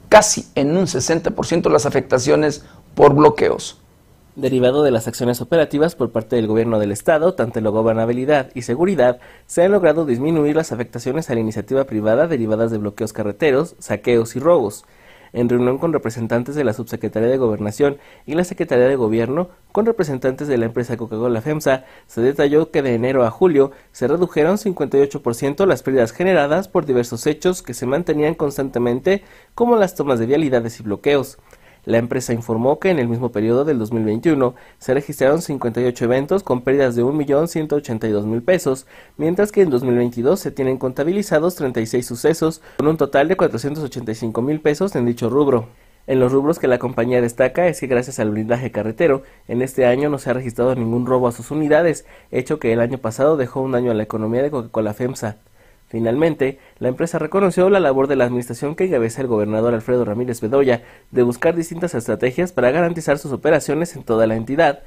casi en un 60% las afectaciones por bloqueos. Derivado de las acciones operativas por parte del gobierno del estado, tanto en la gobernabilidad y seguridad, se han logrado disminuir las afectaciones a la iniciativa privada derivadas de bloqueos carreteros, saqueos y robos en reunión con representantes de la Subsecretaría de Gobernación y la Secretaría de Gobierno, con representantes de la empresa Coca-Cola FEMSA, se detalló que de enero a julio se redujeron 58% las pérdidas generadas por diversos hechos que se mantenían constantemente, como las tomas de vialidades y bloqueos. La empresa informó que en el mismo periodo del 2021 se registraron 58 eventos con pérdidas de 1.182.000 pesos, mientras que en 2022 se tienen contabilizados 36 sucesos con un total de 485.000 pesos en dicho rubro. En los rubros que la compañía destaca es que gracias al blindaje carretero, en este año no se ha registrado ningún robo a sus unidades, hecho que el año pasado dejó un daño a la economía de Coca-Cola FEMSA. Finalmente, la empresa reconoció la labor de la administración que encabeza el gobernador Alfredo Ramírez Bedoya de buscar distintas estrategias para garantizar sus operaciones en toda la entidad,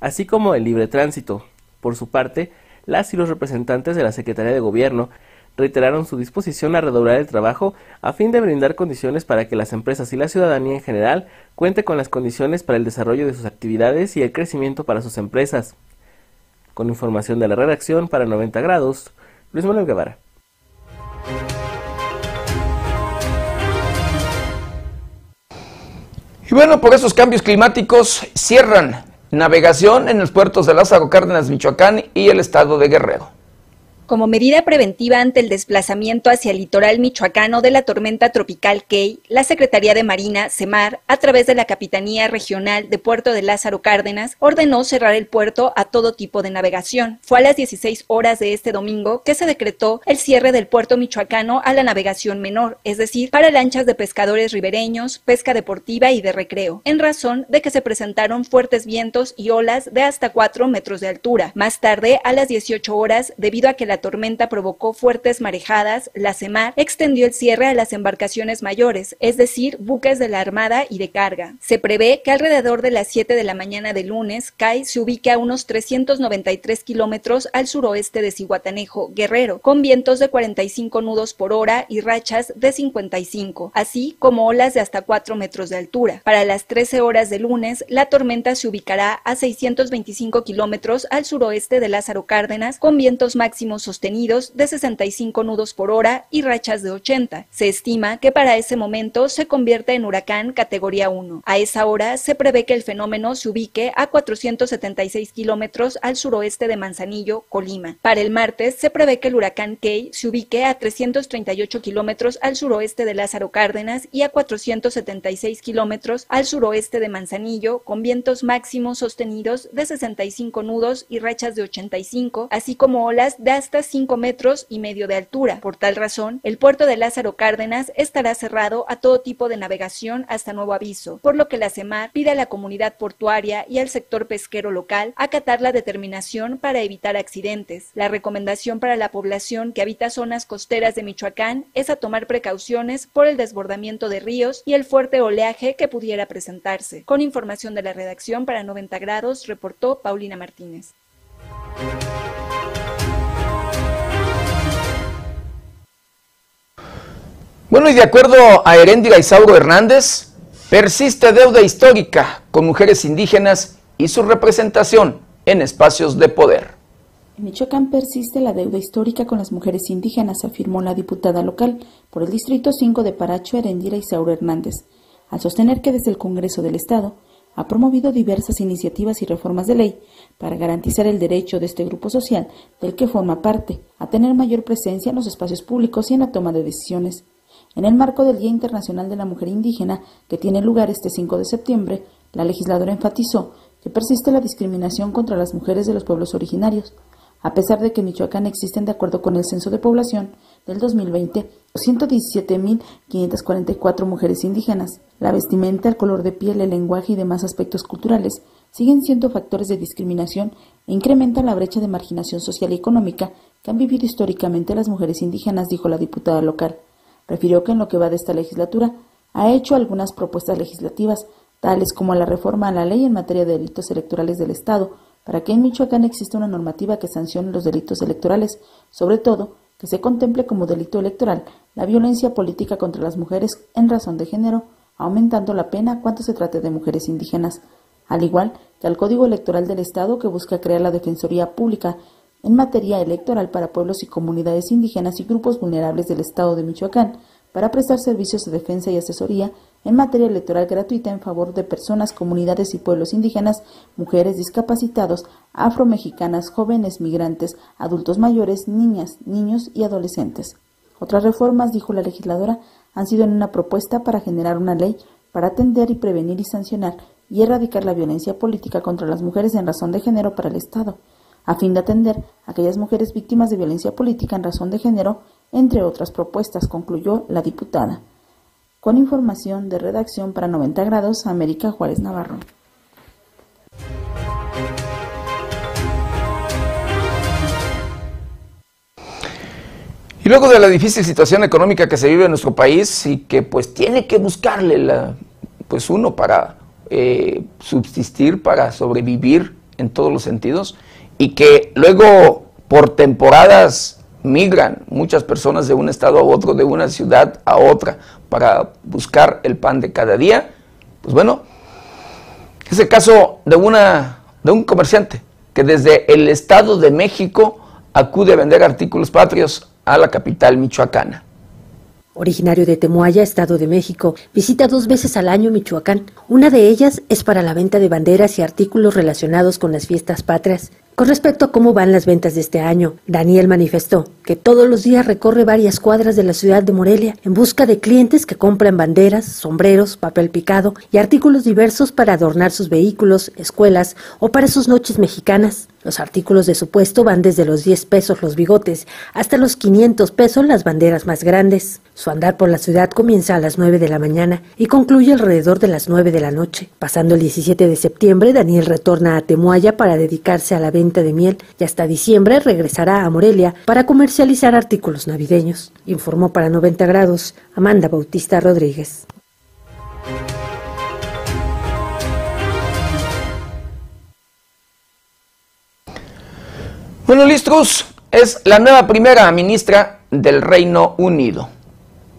así como el libre tránsito. Por su parte, las y los representantes de la Secretaría de Gobierno reiteraron su disposición a redoblar el trabajo a fin de brindar condiciones para que las empresas y la ciudadanía en general cuente con las condiciones para el desarrollo de sus actividades y el crecimiento para sus empresas. Con información de la redacción para 90 grados, Luis Manuel Guevara. Y bueno, por esos cambios climáticos cierran navegación en los puertos de Lázaro Cárdenas, Michoacán y el estado de Guerrero. Como medida preventiva ante el desplazamiento hacia el litoral michoacano de la tormenta tropical Key, la Secretaría de Marina, CEMAR, a través de la Capitanía Regional de Puerto de Lázaro Cárdenas, ordenó cerrar el puerto a todo tipo de navegación. Fue a las 16 horas de este domingo que se decretó el cierre del puerto michoacano a la navegación menor, es decir, para lanchas de pescadores ribereños, pesca deportiva y de recreo, en razón de que se presentaron fuertes vientos y olas de hasta 4 metros de altura. Más tarde, a las 18 horas, debido a que la tormenta provocó fuertes marejadas, la CEMAR extendió el cierre a las embarcaciones mayores, es decir, buques de la Armada y de carga. Se prevé que alrededor de las 7 de la mañana de lunes, CAI se ubique a unos 393 kilómetros al suroeste de Cihuatanejo, Guerrero, con vientos de 45 nudos por hora y rachas de 55, así como olas de hasta 4 metros de altura. Para las 13 horas de lunes, la tormenta se ubicará a 625 kilómetros al suroeste de Lázaro Cárdenas, con vientos máximos sostenidos de 65 nudos por hora y rachas de 80. Se estima que para ese momento se convierte en huracán categoría 1. A esa hora se prevé que el fenómeno se ubique a 476 kilómetros al suroeste de Manzanillo, Colima. Para el martes se prevé que el huracán Key se ubique a 338 kilómetros al suroeste de Lázaro Cárdenas y a 476 kilómetros al suroeste de Manzanillo, con vientos máximos sostenidos de 65 nudos y rachas de 85, así como olas de hasta 5 metros y medio de altura. Por tal razón, el puerto de Lázaro Cárdenas estará cerrado a todo tipo de navegación hasta nuevo aviso, por lo que la CEMAR pide a la comunidad portuaria y al sector pesquero local acatar la determinación para evitar accidentes. La recomendación para la población que habita zonas costeras de Michoacán es a tomar precauciones por el desbordamiento de ríos y el fuerte oleaje que pudiera presentarse. Con información de la redacción para 90 grados, reportó Paulina Martínez. Bueno, y de acuerdo a Heréndira Isauro Hernández, persiste deuda histórica con mujeres indígenas y su representación en espacios de poder. En Michoacán persiste la deuda histórica con las mujeres indígenas, afirmó la diputada local por el Distrito 5 de Paracho, Herendira Isauro Hernández, al sostener que desde el Congreso del Estado ha promovido diversas iniciativas y reformas de ley para garantizar el derecho de este grupo social del que forma parte a tener mayor presencia en los espacios públicos y en la toma de decisiones. En el marco del Día Internacional de la Mujer Indígena, que tiene lugar este 5 de septiembre, la legisladora enfatizó que persiste la discriminación contra las mujeres de los pueblos originarios, a pesar de que en Michoacán existen, de acuerdo con el Censo de Población del 2020, 117.544 mujeres indígenas. La vestimenta, el color de piel, el lenguaje y demás aspectos culturales siguen siendo factores de discriminación e incrementan la brecha de marginación social y económica que han vivido históricamente las mujeres indígenas, dijo la diputada local. Refirió que en lo que va de esta legislatura ha hecho algunas propuestas legislativas, tales como la reforma a la ley en materia de delitos electorales del Estado, para que en Michoacán exista una normativa que sancione los delitos electorales, sobre todo que se contemple como delito electoral la violencia política contra las mujeres en razón de género, aumentando la pena cuando se trate de mujeres indígenas, al igual que al Código Electoral del Estado que busca crear la Defensoría Pública en materia electoral para pueblos y comunidades indígenas y grupos vulnerables del Estado de Michoacán, para prestar servicios de defensa y asesoría en materia electoral gratuita en favor de personas, comunidades y pueblos indígenas, mujeres discapacitados, afromexicanas, jóvenes migrantes, adultos mayores, niñas, niños y adolescentes. Otras reformas, dijo la legisladora, han sido en una propuesta para generar una ley para atender y prevenir y sancionar y erradicar la violencia política contra las mujeres en razón de género para el Estado, a fin de atender a aquellas mujeres víctimas de violencia política en razón de género, entre otras propuestas, concluyó la diputada. Con información de redacción para 90 grados, América Juárez Navarro. Y luego de la difícil situación económica que se vive en nuestro país y que pues tiene que buscarle la, pues uno para eh, subsistir, para sobrevivir en todos los sentidos, y que luego por temporadas migran muchas personas de un estado a otro, de una ciudad a otra, para buscar el pan de cada día, pues bueno, es el caso de, una, de un comerciante que desde el Estado de México acude a vender artículos patrios a la capital michoacana. Originario de Temuaya, Estado de México, visita dos veces al año Michoacán. Una de ellas es para la venta de banderas y artículos relacionados con las fiestas patrias. Con respecto a cómo van las ventas de este año, Daniel manifestó que todos los días recorre varias cuadras de la ciudad de Morelia en busca de clientes que compran banderas, sombreros, papel picado y artículos diversos para adornar sus vehículos, escuelas o para sus noches mexicanas. Los artículos de su puesto van desde los 10 pesos los bigotes hasta los 500 pesos las banderas más grandes. Su andar por la ciudad comienza a las 9 de la mañana y concluye alrededor de las 9 de la noche. Pasando el 17 de septiembre, Daniel retorna a Temuaya para dedicarse a la venta de miel y hasta diciembre regresará a Morelia para comercializar artículos navideños, informó para 90 grados Amanda Bautista Rodríguez. Bueno, Listrus es la nueva primera ministra del Reino Unido.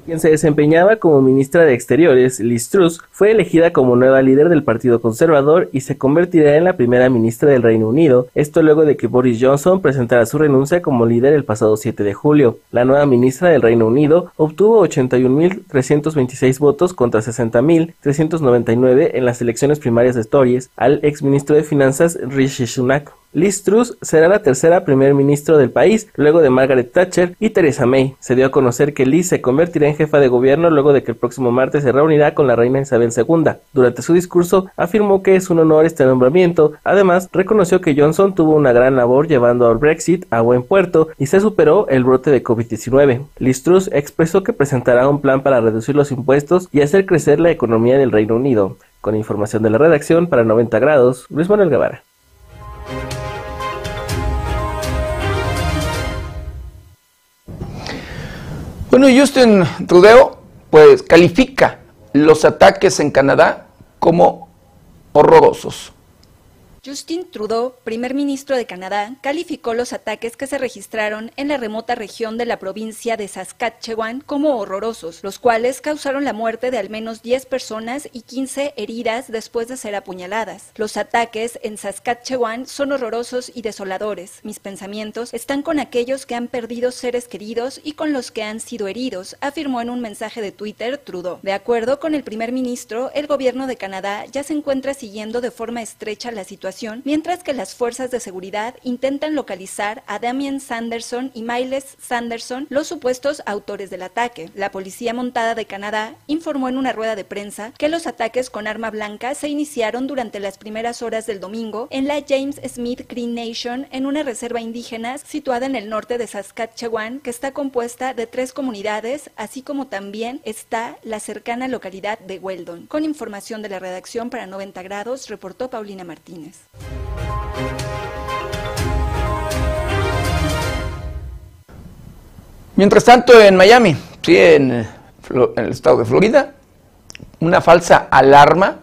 Quien se desempeñaba como ministra de Exteriores, Liz Truss, fue elegida como nueva líder del Partido Conservador y se convertirá en la primera ministra del Reino Unido, esto luego de que Boris Johnson presentara su renuncia como líder el pasado 7 de julio. La nueva ministra del Reino Unido obtuvo 81.326 votos contra 60.399 en las elecciones primarias de Tories al exministro de Finanzas Rishi Sunak. Liz Truss será la tercera primer ministro del país, luego de Margaret Thatcher y Theresa May. Se dio a conocer que Liz se convertirá en jefa de gobierno luego de que el próximo martes se reunirá con la reina Isabel II. Durante su discurso afirmó que es un honor este nombramiento. Además, reconoció que Johnson tuvo una gran labor llevando al Brexit a buen puerto y se superó el brote de COVID-19. Liz Truss expresó que presentará un plan para reducir los impuestos y hacer crecer la economía del Reino Unido. Con información de la redacción para 90 grados, Luis Manuel Guevara. Bueno, Justin Trudeau pues califica los ataques en Canadá como horrorosos. Justin Trudeau, primer ministro de Canadá, calificó los ataques que se registraron en la remota región de la provincia de Saskatchewan como horrorosos, los cuales causaron la muerte de al menos 10 personas y 15 heridas después de ser apuñaladas. Los ataques en Saskatchewan son horrorosos y desoladores. Mis pensamientos están con aquellos que han perdido seres queridos y con los que han sido heridos, afirmó en un mensaje de Twitter Trudeau. De acuerdo con el primer ministro, el gobierno de Canadá ya se encuentra siguiendo de forma estrecha la situación mientras que las fuerzas de seguridad intentan localizar a Damien Sanderson y Miles Sanderson, los supuestos autores del ataque. La Policía Montada de Canadá informó en una rueda de prensa que los ataques con arma blanca se iniciaron durante las primeras horas del domingo en la James Smith Green Nation, en una reserva indígena situada en el norte de Saskatchewan, que está compuesta de tres comunidades, así como también está la cercana localidad de Weldon. Con información de la redacción para 90 grados, reportó Paulina Martínez. Mientras tanto, en Miami, sí, en, en, el estado de Florida, una falsa alarma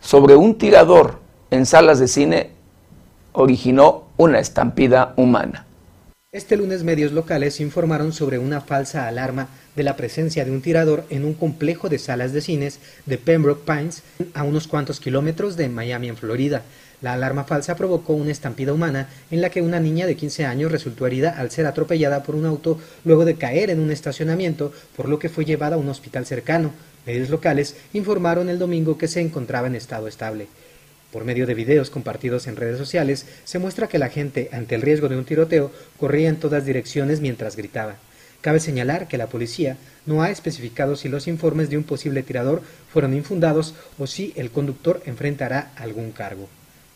sobre un tirador en salas de cine originó una estampida humana. Este lunes medios locales informaron sobre una falsa alarma de la presencia de un tirador en un complejo de salas de cines de Pembroke Pines a unos cuantos kilómetros de Miami, en Florida. La alarma falsa provocó una estampida humana en la que una niña de 15 años resultó herida al ser atropellada por un auto luego de caer en un estacionamiento, por lo que fue llevada a un hospital cercano. Medios locales informaron el domingo que se encontraba en estado estable. Por medio de videos compartidos en redes sociales, se muestra que la gente, ante el riesgo de un tiroteo, corría en todas direcciones mientras gritaba. Cabe señalar que la policía no ha especificado si los informes de un posible tirador fueron infundados o si el conductor enfrentará algún cargo.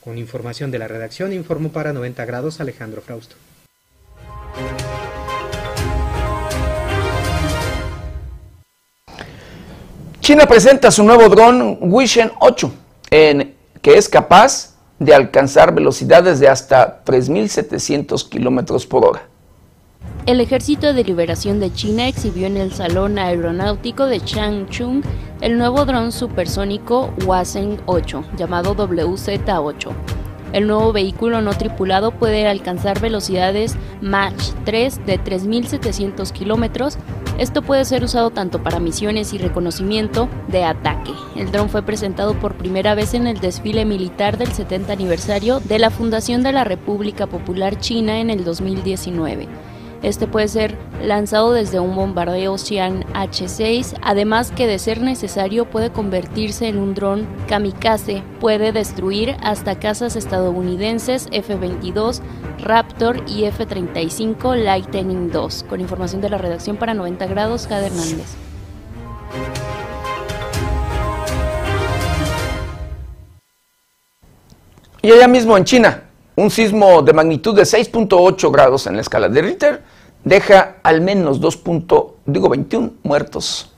Con información de la redacción, informó para 90 grados Alejandro Frausto. China presenta su nuevo dron Wishen 8, en, que es capaz de alcanzar velocidades de hasta 3.700 kilómetros por hora. El Ejército de Liberación de China exhibió en el Salón Aeronáutico de Changchun el nuevo dron supersónico Wazheng 8, llamado WZ-8. El nuevo vehículo no tripulado puede alcanzar velocidades Mach 3 de 3.700 kilómetros. Esto puede ser usado tanto para misiones y reconocimiento de ataque. El dron fue presentado por primera vez en el desfile militar del 70 aniversario de la Fundación de la República Popular China en el 2019. Este puede ser lanzado desde un bombardeo Xi'an H-6, además que de ser necesario puede convertirse en un dron kamikaze, puede destruir hasta casas estadounidenses F-22, Raptor y F-35 Lightning II. Con información de la redacción para 90 grados, Jade Hernández. Y allá mismo en China, un sismo de magnitud de 6.8 grados en la escala de Richter deja al menos 2. digo 21 muertos.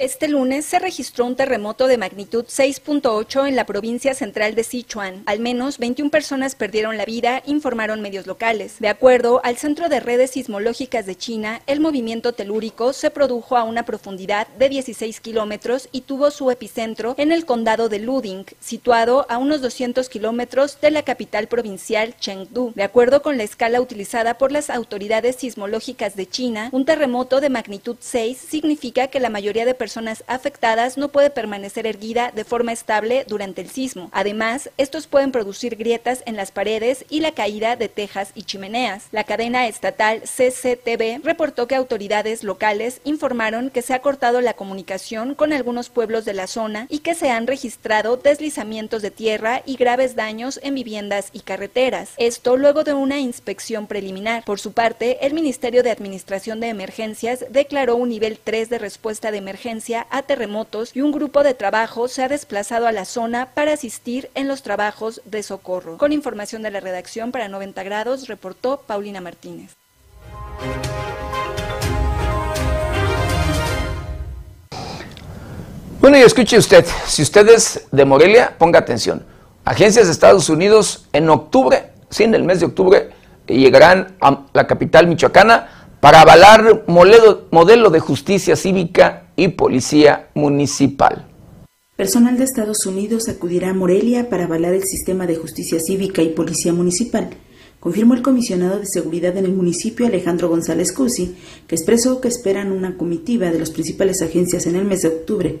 Este lunes se registró un terremoto de magnitud 6.8 en la provincia central de Sichuan. Al menos 21 personas perdieron la vida, informaron medios locales. De acuerdo al Centro de Redes Sismológicas de China, el movimiento telúrico se produjo a una profundidad de 16 kilómetros y tuvo su epicentro en el condado de Luding, situado a unos 200 kilómetros de la capital provincial Chengdu. De acuerdo con la escala utilizada por las autoridades sismológicas de China, un terremoto de magnitud 6 significa que la mayoría de personas personas afectadas no puede permanecer erguida de forma estable durante el sismo. Además, estos pueden producir grietas en las paredes y la caída de tejas y chimeneas. La cadena estatal CCTV reportó que autoridades locales informaron que se ha cortado la comunicación con algunos pueblos de la zona y que se han registrado deslizamientos de tierra y graves daños en viviendas y carreteras. Esto luego de una inspección preliminar. Por su parte, el Ministerio de Administración de Emergencias declaró un nivel 3 de respuesta de emergencia a terremotos y un grupo de trabajo se ha desplazado a la zona para asistir en los trabajos de socorro. Con información de la redacción para 90 grados, reportó Paulina Martínez. Bueno, y escuche usted, si usted es de Morelia, ponga atención. Agencias de Estados Unidos en octubre, sí, en el mes de octubre, llegarán a la capital michoacana para avalar modelo, de justicia cívica y policía municipal. Personal de Estados Unidos acudirá a Morelia para avalar el sistema de justicia cívica y policía municipal, confirmó el comisionado de seguridad en el municipio Alejandro González Cusi, que expresó que esperan una comitiva de las principales agencias en el mes de octubre.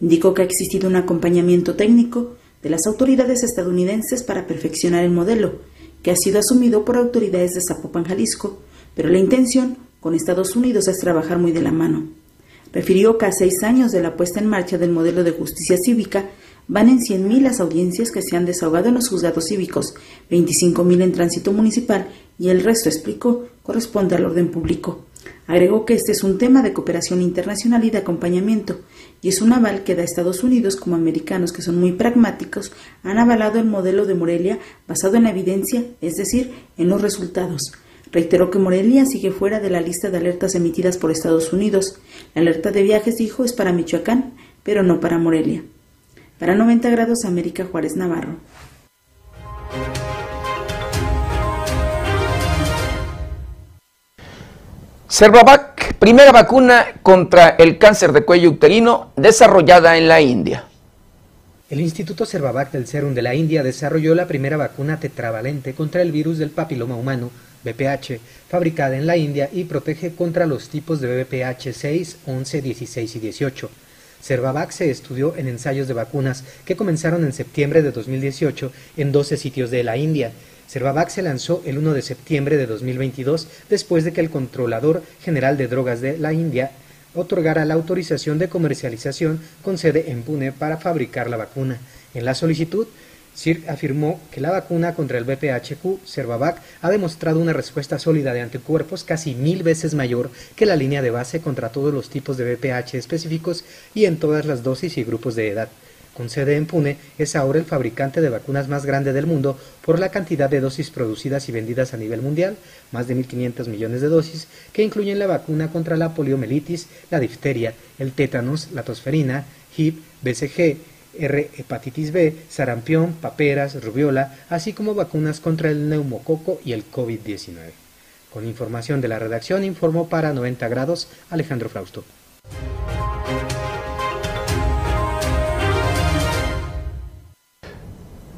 Indicó que ha existido un acompañamiento técnico de las autoridades estadounidenses para perfeccionar el modelo, que ha sido asumido por autoridades de Zapopan, Jalisco, pero la intención con Estados Unidos es trabajar muy de la mano. Refirió que a seis años de la puesta en marcha del modelo de justicia cívica, van en 100.000 las audiencias que se han desahogado en los juzgados cívicos, 25.000 en tránsito municipal y el resto, explicó, corresponde al orden público. Agregó que este es un tema de cooperación internacional y de acompañamiento, y es un aval que da Estados Unidos como americanos que son muy pragmáticos han avalado el modelo de Morelia basado en la evidencia, es decir, en los resultados. Reiteró que Morelia sigue fuera de la lista de alertas emitidas por Estados Unidos. La alerta de viajes, dijo, es para Michoacán, pero no para Morelia. Para 90 grados América Juárez Navarro. Cervavac, primera vacuna contra el cáncer de cuello uterino desarrollada en la India. El Instituto Cervavac del Serum de la India desarrolló la primera vacuna tetravalente contra el virus del papiloma humano, BPH, fabricada en la India y protege contra los tipos de BPH 6, 11, 16 y 18. Cervavac se estudió en ensayos de vacunas que comenzaron en septiembre de 2018 en 12 sitios de la India. Cervavac se lanzó el 1 de septiembre de 2022 después de que el Controlador General de Drogas de la India otorgara la autorización de comercialización con sede en Pune para fabricar la vacuna. En la solicitud, CIRC afirmó que la vacuna contra el BPHQ, Cervavac, ha demostrado una respuesta sólida de anticuerpos casi mil veces mayor que la línea de base contra todos los tipos de BPH específicos y en todas las dosis y grupos de edad. Con sede en Pune, es ahora el fabricante de vacunas más grande del mundo por la cantidad de dosis producidas y vendidas a nivel mundial, más de 1.500 millones de dosis, que incluyen la vacuna contra la poliomielitis, la difteria, el tétanos, la tosferina, HIV, BCG, R. hepatitis B, sarampión, paperas, rubiola, así como vacunas contra el neumococo y el COVID-19. Con información de la redacción informó para 90 grados Alejandro Frausto.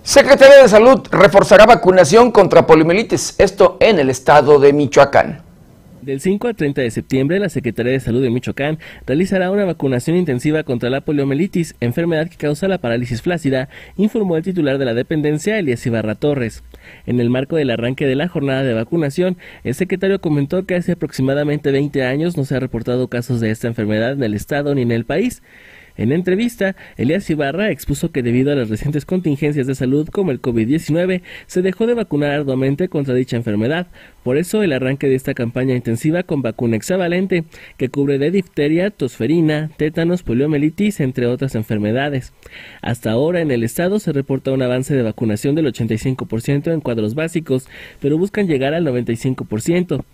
Secretaría de Salud reforzará vacunación contra poliomielitis, esto en el estado de Michoacán. Del 5 al 30 de septiembre, la Secretaría de Salud de Michoacán realizará una vacunación intensiva contra la poliomielitis, enfermedad que causa la parálisis flácida, informó el titular de la dependencia, Elías Ibarra Torres. En el marco del arranque de la jornada de vacunación, el secretario comentó que hace aproximadamente 20 años no se ha reportado casos de esta enfermedad en el estado ni en el país. En entrevista, Elías Ibarra expuso que debido a las recientes contingencias de salud como el COVID-19, se dejó de vacunar arduamente contra dicha enfermedad. Por eso, el arranque de esta campaña intensiva con vacuna hexavalente, que cubre de difteria, tosferina, tétanos, poliomielitis, entre otras enfermedades. Hasta ahora, en el estado se reporta un avance de vacunación del 85% en cuadros básicos, pero buscan llegar al 95%.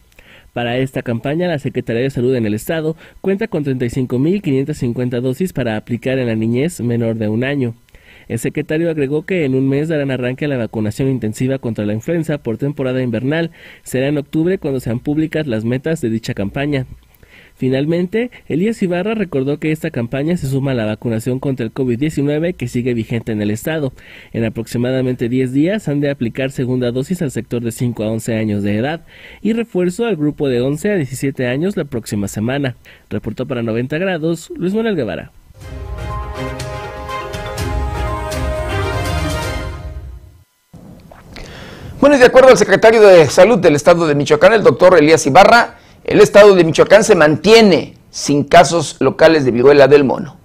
Para esta campaña, la Secretaría de Salud en el Estado cuenta con 35.550 dosis para aplicar en la niñez menor de un año. El secretario agregó que en un mes darán arranque a la vacunación intensiva contra la influenza por temporada invernal. Será en octubre cuando sean públicas las metas de dicha campaña. Finalmente, Elías Ibarra recordó que esta campaña se suma a la vacunación contra el COVID-19 que sigue vigente en el estado. En aproximadamente 10 días han de aplicar segunda dosis al sector de 5 a 11 años de edad y refuerzo al grupo de 11 a 17 años la próxima semana. Reportó para 90 grados Luis Manuel Guevara. Bueno, y de acuerdo al secretario de Salud del Estado de Michoacán, el doctor Elías Ibarra, el estado de Michoacán se mantiene sin casos locales de viruela del mono.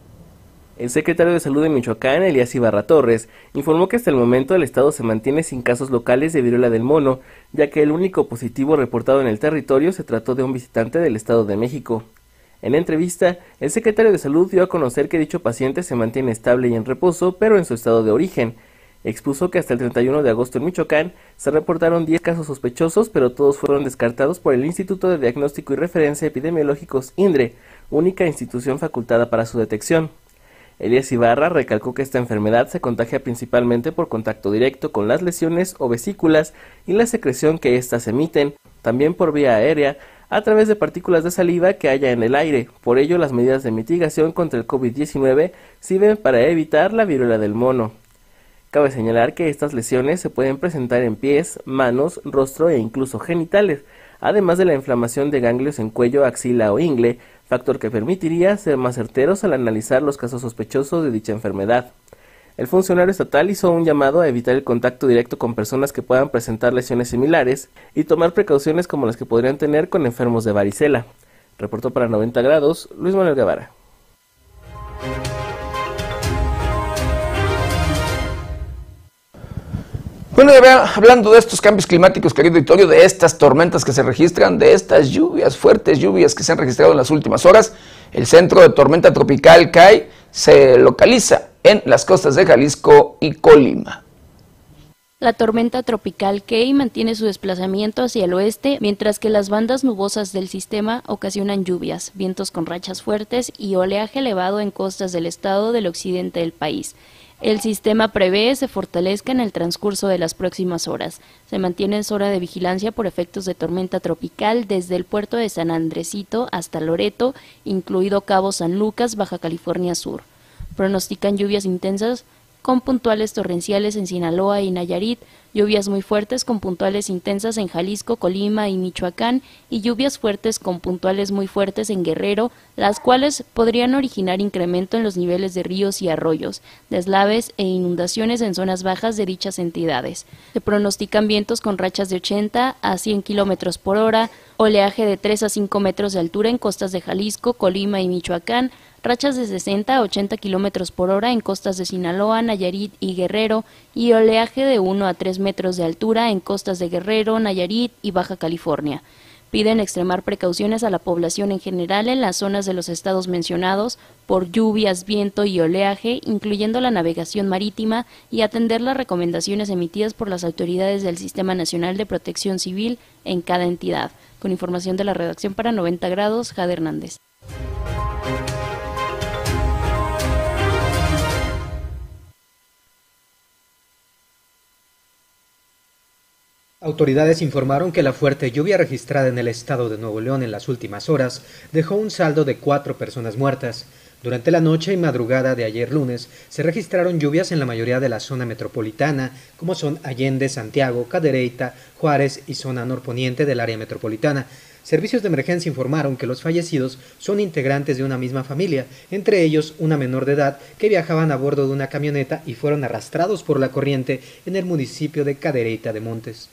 El secretario de Salud de Michoacán, Elías Ibarra Torres, informó que hasta el momento el estado se mantiene sin casos locales de viruela del mono, ya que el único positivo reportado en el territorio se trató de un visitante del Estado de México. En entrevista, el secretario de Salud dio a conocer que dicho paciente se mantiene estable y en reposo, pero en su estado de origen, expuso que hasta el 31 de agosto en Michoacán se reportaron 10 casos sospechosos, pero todos fueron descartados por el Instituto de Diagnóstico y Referencia Epidemiológicos INDRE, única institución facultada para su detección. Elías Ibarra recalcó que esta enfermedad se contagia principalmente por contacto directo con las lesiones o vesículas y la secreción que éstas emiten, también por vía aérea, a través de partículas de saliva que haya en el aire. Por ello, las medidas de mitigación contra el COVID-19 sirven para evitar la viruela del mono. Cabe señalar que estas lesiones se pueden presentar en pies, manos, rostro e incluso genitales, además de la inflamación de ganglios en cuello, axila o ingle, factor que permitiría ser más certeros al analizar los casos sospechosos de dicha enfermedad. El funcionario estatal hizo un llamado a evitar el contacto directo con personas que puedan presentar lesiones similares y tomar precauciones como las que podrían tener con enfermos de varicela. Reportó para 90 grados Luis Manuel Guevara. Bueno, hablando de estos cambios climáticos, querido Victorio, de estas tormentas que se registran, de estas lluvias, fuertes lluvias que se han registrado en las últimas horas, el centro de tormenta tropical CAI se localiza en las costas de Jalisco y Colima. La tormenta tropical Key mantiene su desplazamiento hacia el oeste, mientras que las bandas nubosas del sistema ocasionan lluvias, vientos con rachas fuertes y oleaje elevado en costas del estado del occidente del país. El sistema prevé se fortalezca en el transcurso de las próximas horas. Se mantiene en zona de vigilancia por efectos de tormenta tropical desde el puerto de San Andresito hasta Loreto, incluido Cabo San Lucas, Baja California Sur pronostican lluvias intensas con puntuales torrenciales en Sinaloa y Nayarit, lluvias muy fuertes con puntuales intensas en Jalisco, Colima y Michoacán y lluvias fuertes con puntuales muy fuertes en Guerrero, las cuales podrían originar incremento en los niveles de ríos y arroyos, deslaves e inundaciones en zonas bajas de dichas entidades. Se pronostican vientos con rachas de 80 a 100 kilómetros por hora, oleaje de 3 a 5 metros de altura en costas de Jalisco, Colima y Michoacán, rachas de 60 a 80 kilómetros por hora en costas de Sinaloa, Nayarit y Guerrero, y oleaje de 1 a 3 metros de altura en costas de Guerrero, Nayarit y Baja California. Piden extremar precauciones a la población en general en las zonas de los estados mencionados por lluvias, viento y oleaje, incluyendo la navegación marítima, y atender las recomendaciones emitidas por las autoridades del Sistema Nacional de Protección Civil en cada entidad. Con información de la redacción para 90 grados, Jade Hernández. Autoridades informaron que la fuerte lluvia registrada en el estado de Nuevo León en las últimas horas dejó un saldo de cuatro personas muertas. Durante la noche y madrugada de ayer lunes se registraron lluvias en la mayoría de la zona metropolitana, como son Allende, Santiago, Cadereyta, Juárez y zona norponiente del área metropolitana. Servicios de emergencia informaron que los fallecidos son integrantes de una misma familia, entre ellos una menor de edad que viajaban a bordo de una camioneta y fueron arrastrados por la corriente en el municipio de Cadereyta de Montes.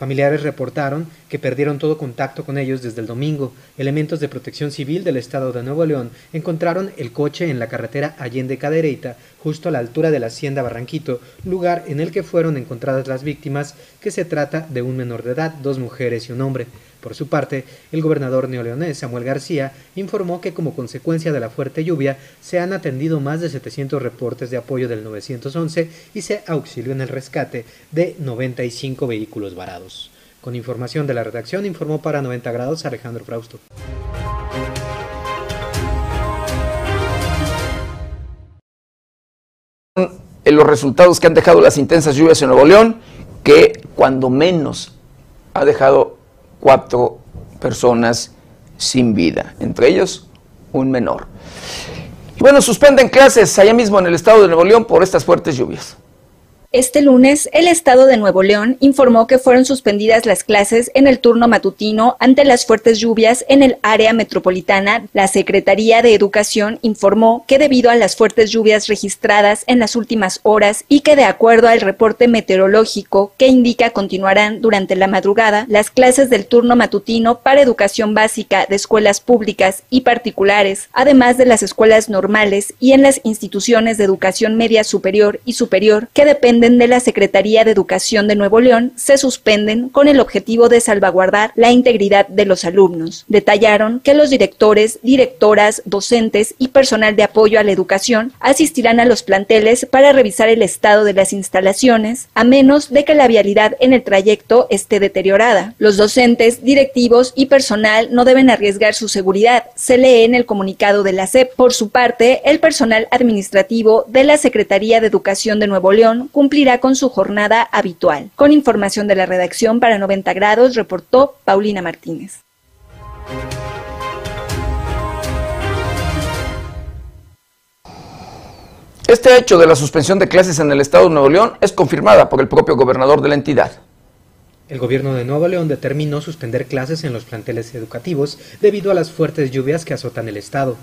Familiares reportaron que perdieron todo contacto con ellos desde el domingo. Elementos de protección civil del estado de Nuevo León encontraron el coche en la carretera Allende Cadereyta, justo a la altura de la hacienda Barranquito, lugar en el que fueron encontradas las víctimas, que se trata de un menor de edad, dos mujeres y un hombre. Por su parte, el gobernador neoleonés Samuel García informó que como consecuencia de la fuerte lluvia se han atendido más de 700 reportes de apoyo del 911 y se auxilió en el rescate de 95 vehículos varados. Con información de la redacción informó para 90 grados Alejandro Frausto. En los resultados que han dejado las intensas lluvias en Nuevo León, que cuando menos ha dejado cuatro personas sin vida, entre ellos un menor. Y bueno, suspenden clases allá mismo en el estado de Nuevo León por estas fuertes lluvias. Este lunes, el Estado de Nuevo León informó que fueron suspendidas las clases en el turno matutino ante las fuertes lluvias en el área metropolitana. La Secretaría de Educación informó que debido a las fuertes lluvias registradas en las últimas horas y que de acuerdo al reporte meteorológico que indica continuarán durante la madrugada, las clases del turno matutino para educación básica de escuelas públicas y particulares, además de las escuelas normales y en las instituciones de educación media superior y superior que dependen de la Secretaría de Educación de Nuevo León se suspenden con el objetivo de salvaguardar la integridad de los alumnos. Detallaron que los directores, directoras, docentes y personal de apoyo a la educación asistirán a los planteles para revisar el estado de las instalaciones, a menos de que la vialidad en el trayecto esté deteriorada. Los docentes, directivos y personal no deben arriesgar su seguridad, se lee en el comunicado de la SEP. Por su parte, el personal administrativo de la Secretaría de Educación de Nuevo León cumplirá con su jornada habitual. Con información de la redacción para 90 grados, reportó Paulina Martínez. Este hecho de la suspensión de clases en el estado de Nuevo León es confirmada por el propio gobernador de la entidad. El gobierno de Nuevo León determinó suspender clases en los planteles educativos debido a las fuertes lluvias que azotan el estado.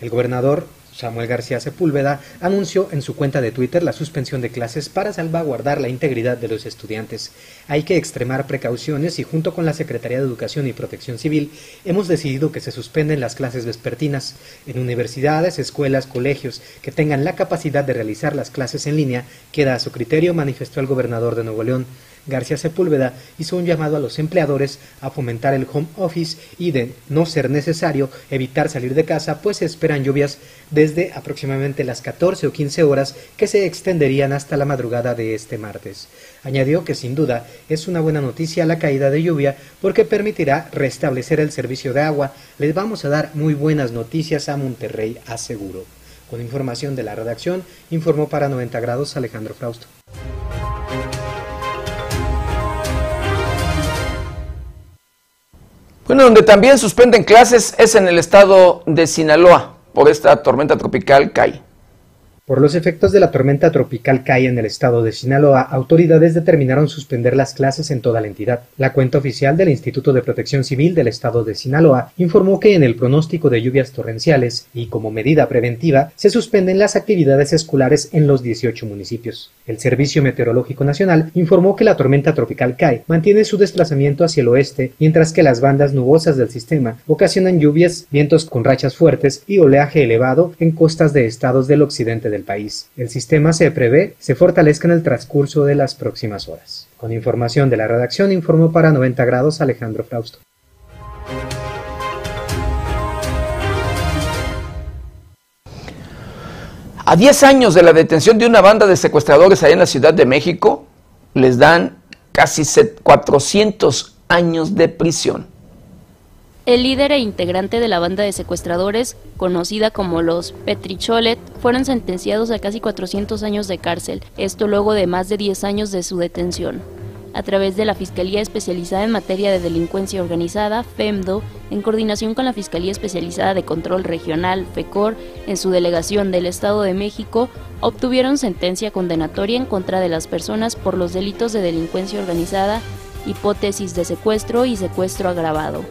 El gobernador Samuel García Sepúlveda anunció en su cuenta de Twitter la suspensión de clases para salvaguardar la integridad de los estudiantes. Hay que extremar precauciones y junto con la Secretaría de Educación y Protección Civil hemos decidido que se suspenden las clases vespertinas. En universidades, escuelas, colegios que tengan la capacidad de realizar las clases en línea queda a su criterio, manifestó el gobernador de Nuevo León. García Sepúlveda hizo un llamado a los empleadores a fomentar el home office y de no ser necesario evitar salir de casa, pues se esperan lluvias desde aproximadamente las 14 o 15 horas que se extenderían hasta la madrugada de este martes. Añadió que sin duda es una buena noticia la caída de lluvia porque permitirá restablecer el servicio de agua. Les vamos a dar muy buenas noticias a Monterrey, aseguró. Con información de la redacción, informó para 90 grados Alejandro Frausto. Bueno, donde también suspenden clases es en el estado de Sinaloa por esta tormenta tropical Kai. Por los efectos de la tormenta tropical Kai en el estado de Sinaloa, autoridades determinaron suspender las clases en toda la entidad. La cuenta oficial del Instituto de Protección Civil del estado de Sinaloa informó que en el pronóstico de lluvias torrenciales y como medida preventiva se suspenden las actividades escolares en los 18 municipios. El Servicio Meteorológico Nacional informó que la tormenta tropical Kai mantiene su desplazamiento hacia el oeste, mientras que las bandas nubosas del sistema ocasionan lluvias, vientos con rachas fuertes y oleaje elevado en costas de estados del occidente del país. El sistema se prevé se fortalezca en el transcurso de las próximas horas. Con información de la redacción informó para 90 grados Alejandro Frausto. A 10 años de la detención de una banda de secuestradores ahí en la Ciudad de México, les dan casi 400 años de prisión. El líder e integrante de la banda de secuestradores, conocida como los Petricholet, fueron sentenciados a casi 400 años de cárcel, esto luego de más de 10 años de su detención. A través de la Fiscalía Especializada en Materia de Delincuencia Organizada, FEMDO, en coordinación con la Fiscalía Especializada de Control Regional, FECOR, en su delegación del Estado de México, obtuvieron sentencia condenatoria en contra de las personas por los delitos de delincuencia organizada, hipótesis de secuestro y secuestro agravado.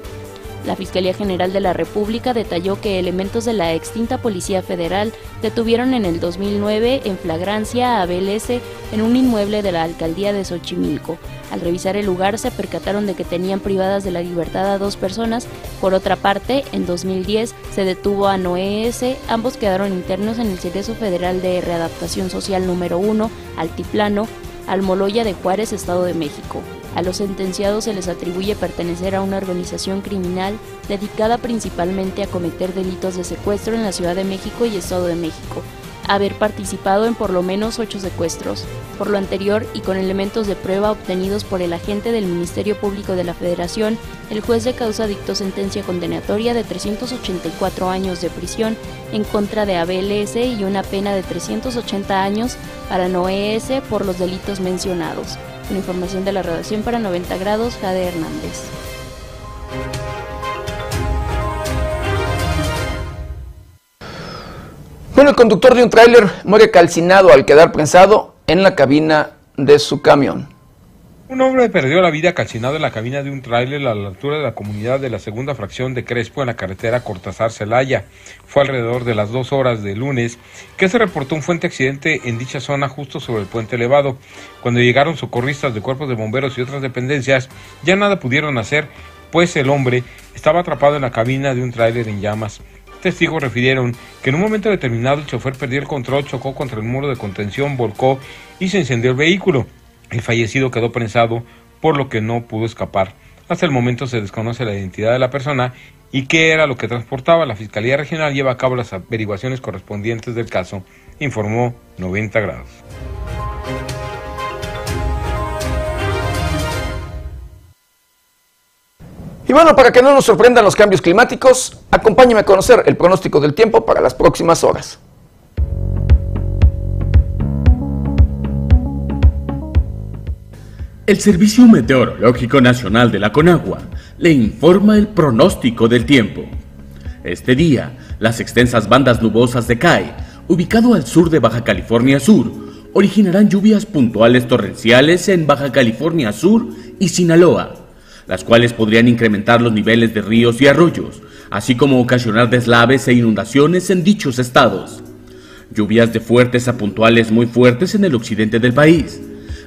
La Fiscalía General de la República detalló que elementos de la extinta Policía Federal detuvieron en el 2009 en flagrancia a BLS en un inmueble de la alcaldía de Xochimilco. Al revisar el lugar se percataron de que tenían privadas de la libertad a dos personas. Por otra parte, en 2010 se detuvo a Noé S. Ambos quedaron internos en el Cerezo Federal de Readaptación Social número 1, Altiplano, Almoloya de Juárez, Estado de México. A los sentenciados se les atribuye pertenecer a una organización criminal dedicada principalmente a cometer delitos de secuestro en la Ciudad de México y Estado de México, haber participado en por lo menos ocho secuestros. Por lo anterior y con elementos de prueba obtenidos por el agente del Ministerio Público de la Federación, el juez de causa dictó sentencia condenatoria de 384 años de prisión en contra de ABLS y una pena de 380 años para Noé por los delitos mencionados. Con información de la redacción para 90 grados, Jade Hernández. Bueno, el conductor de un tráiler muere calcinado al quedar prensado en la cabina de su camión. Un hombre perdió la vida calcinado en la cabina de un tráiler a la altura de la comunidad de la segunda fracción de Crespo en la carretera Cortázar-Celaya. Fue alrededor de las dos horas de lunes que se reportó un fuerte accidente en dicha zona justo sobre el puente elevado. Cuando llegaron socorristas de cuerpos de bomberos y otras dependencias, ya nada pudieron hacer, pues el hombre estaba atrapado en la cabina de un tráiler en llamas. Testigos refirieron que en un momento determinado el chofer perdió el control, chocó contra el muro de contención, volcó y se encendió el vehículo. El fallecido quedó prensado, por lo que no pudo escapar. Hasta el momento se desconoce la identidad de la persona y qué era lo que transportaba. La Fiscalía Regional lleva a cabo las averiguaciones correspondientes del caso, informó 90 grados. Y bueno, para que no nos sorprendan los cambios climáticos, acompáñeme a conocer el pronóstico del tiempo para las próximas horas. El Servicio Meteorológico Nacional de la Conagua le informa el pronóstico del tiempo. Este día, las extensas bandas nubosas de CAE, ubicado al sur de Baja California Sur, originarán lluvias puntuales torrenciales en Baja California Sur y Sinaloa, las cuales podrían incrementar los niveles de ríos y arroyos, así como ocasionar deslaves e inundaciones en dichos estados. Lluvias de fuertes a puntuales muy fuertes en el occidente del país,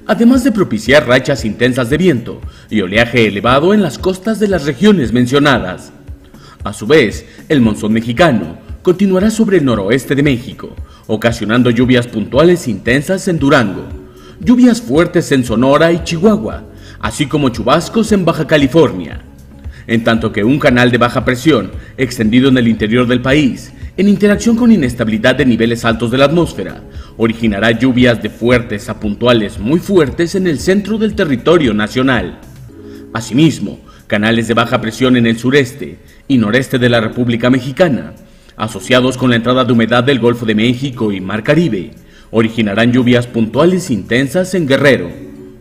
además de propiciar rachas intensas de viento y oleaje elevado en las costas de las regiones mencionadas. A su vez, el monzón mexicano continuará sobre el noroeste de México, ocasionando lluvias puntuales intensas en Durango, lluvias fuertes en Sonora y Chihuahua, así como chubascos en Baja California. En tanto que un canal de baja presión, extendido en el interior del país, en interacción con inestabilidad de niveles altos de la atmósfera, originará lluvias de fuertes a puntuales muy fuertes en el centro del territorio nacional. Asimismo, canales de baja presión en el sureste y noreste de la República Mexicana, asociados con la entrada de humedad del Golfo de México y Mar Caribe, originarán lluvias puntuales intensas en Guerrero,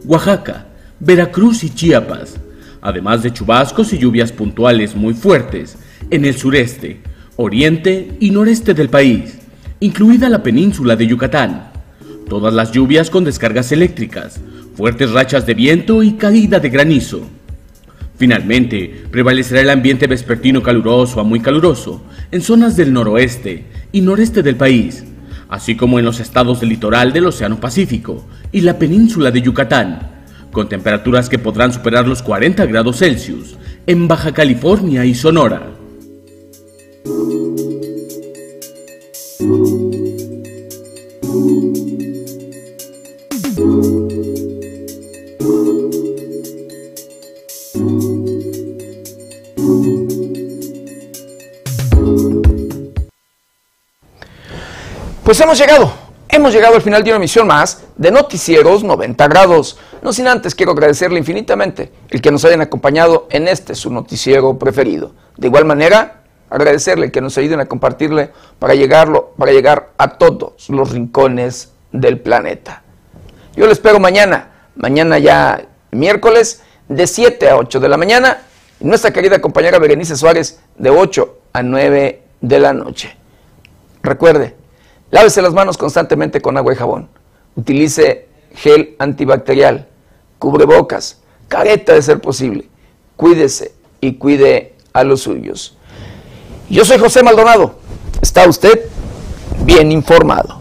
Oaxaca, Veracruz y Chiapas, además de chubascos y lluvias puntuales muy fuertes en el sureste, oriente y noreste del país, incluida la península de Yucatán. Todas las lluvias con descargas eléctricas, fuertes rachas de viento y caída de granizo. Finalmente, prevalecerá el ambiente vespertino caluroso a muy caluroso en zonas del noroeste y noreste del país, así como en los estados del litoral del Océano Pacífico y la península de Yucatán, con temperaturas que podrán superar los 40 grados Celsius en Baja California y Sonora. Pues hemos llegado, hemos llegado al final de una emisión más de Noticieros 90 grados. No sin antes quiero agradecerle infinitamente el que nos hayan acompañado en este su noticiero preferido. De igual manera, agradecerle que nos ayuden a compartirle para llegarlo, para llegar a todos los rincones del planeta. Yo les espero mañana, mañana ya miércoles, de 7 a 8 de la mañana, y nuestra querida compañera Berenice Suárez, de 8 a 9 de la noche. Recuerde, lávese las manos constantemente con agua y jabón. Utilice gel antibacterial, cubrebocas, careta de ser posible. Cuídese y cuide a los suyos. Yo soy José Maldonado. ¿Está usted bien informado?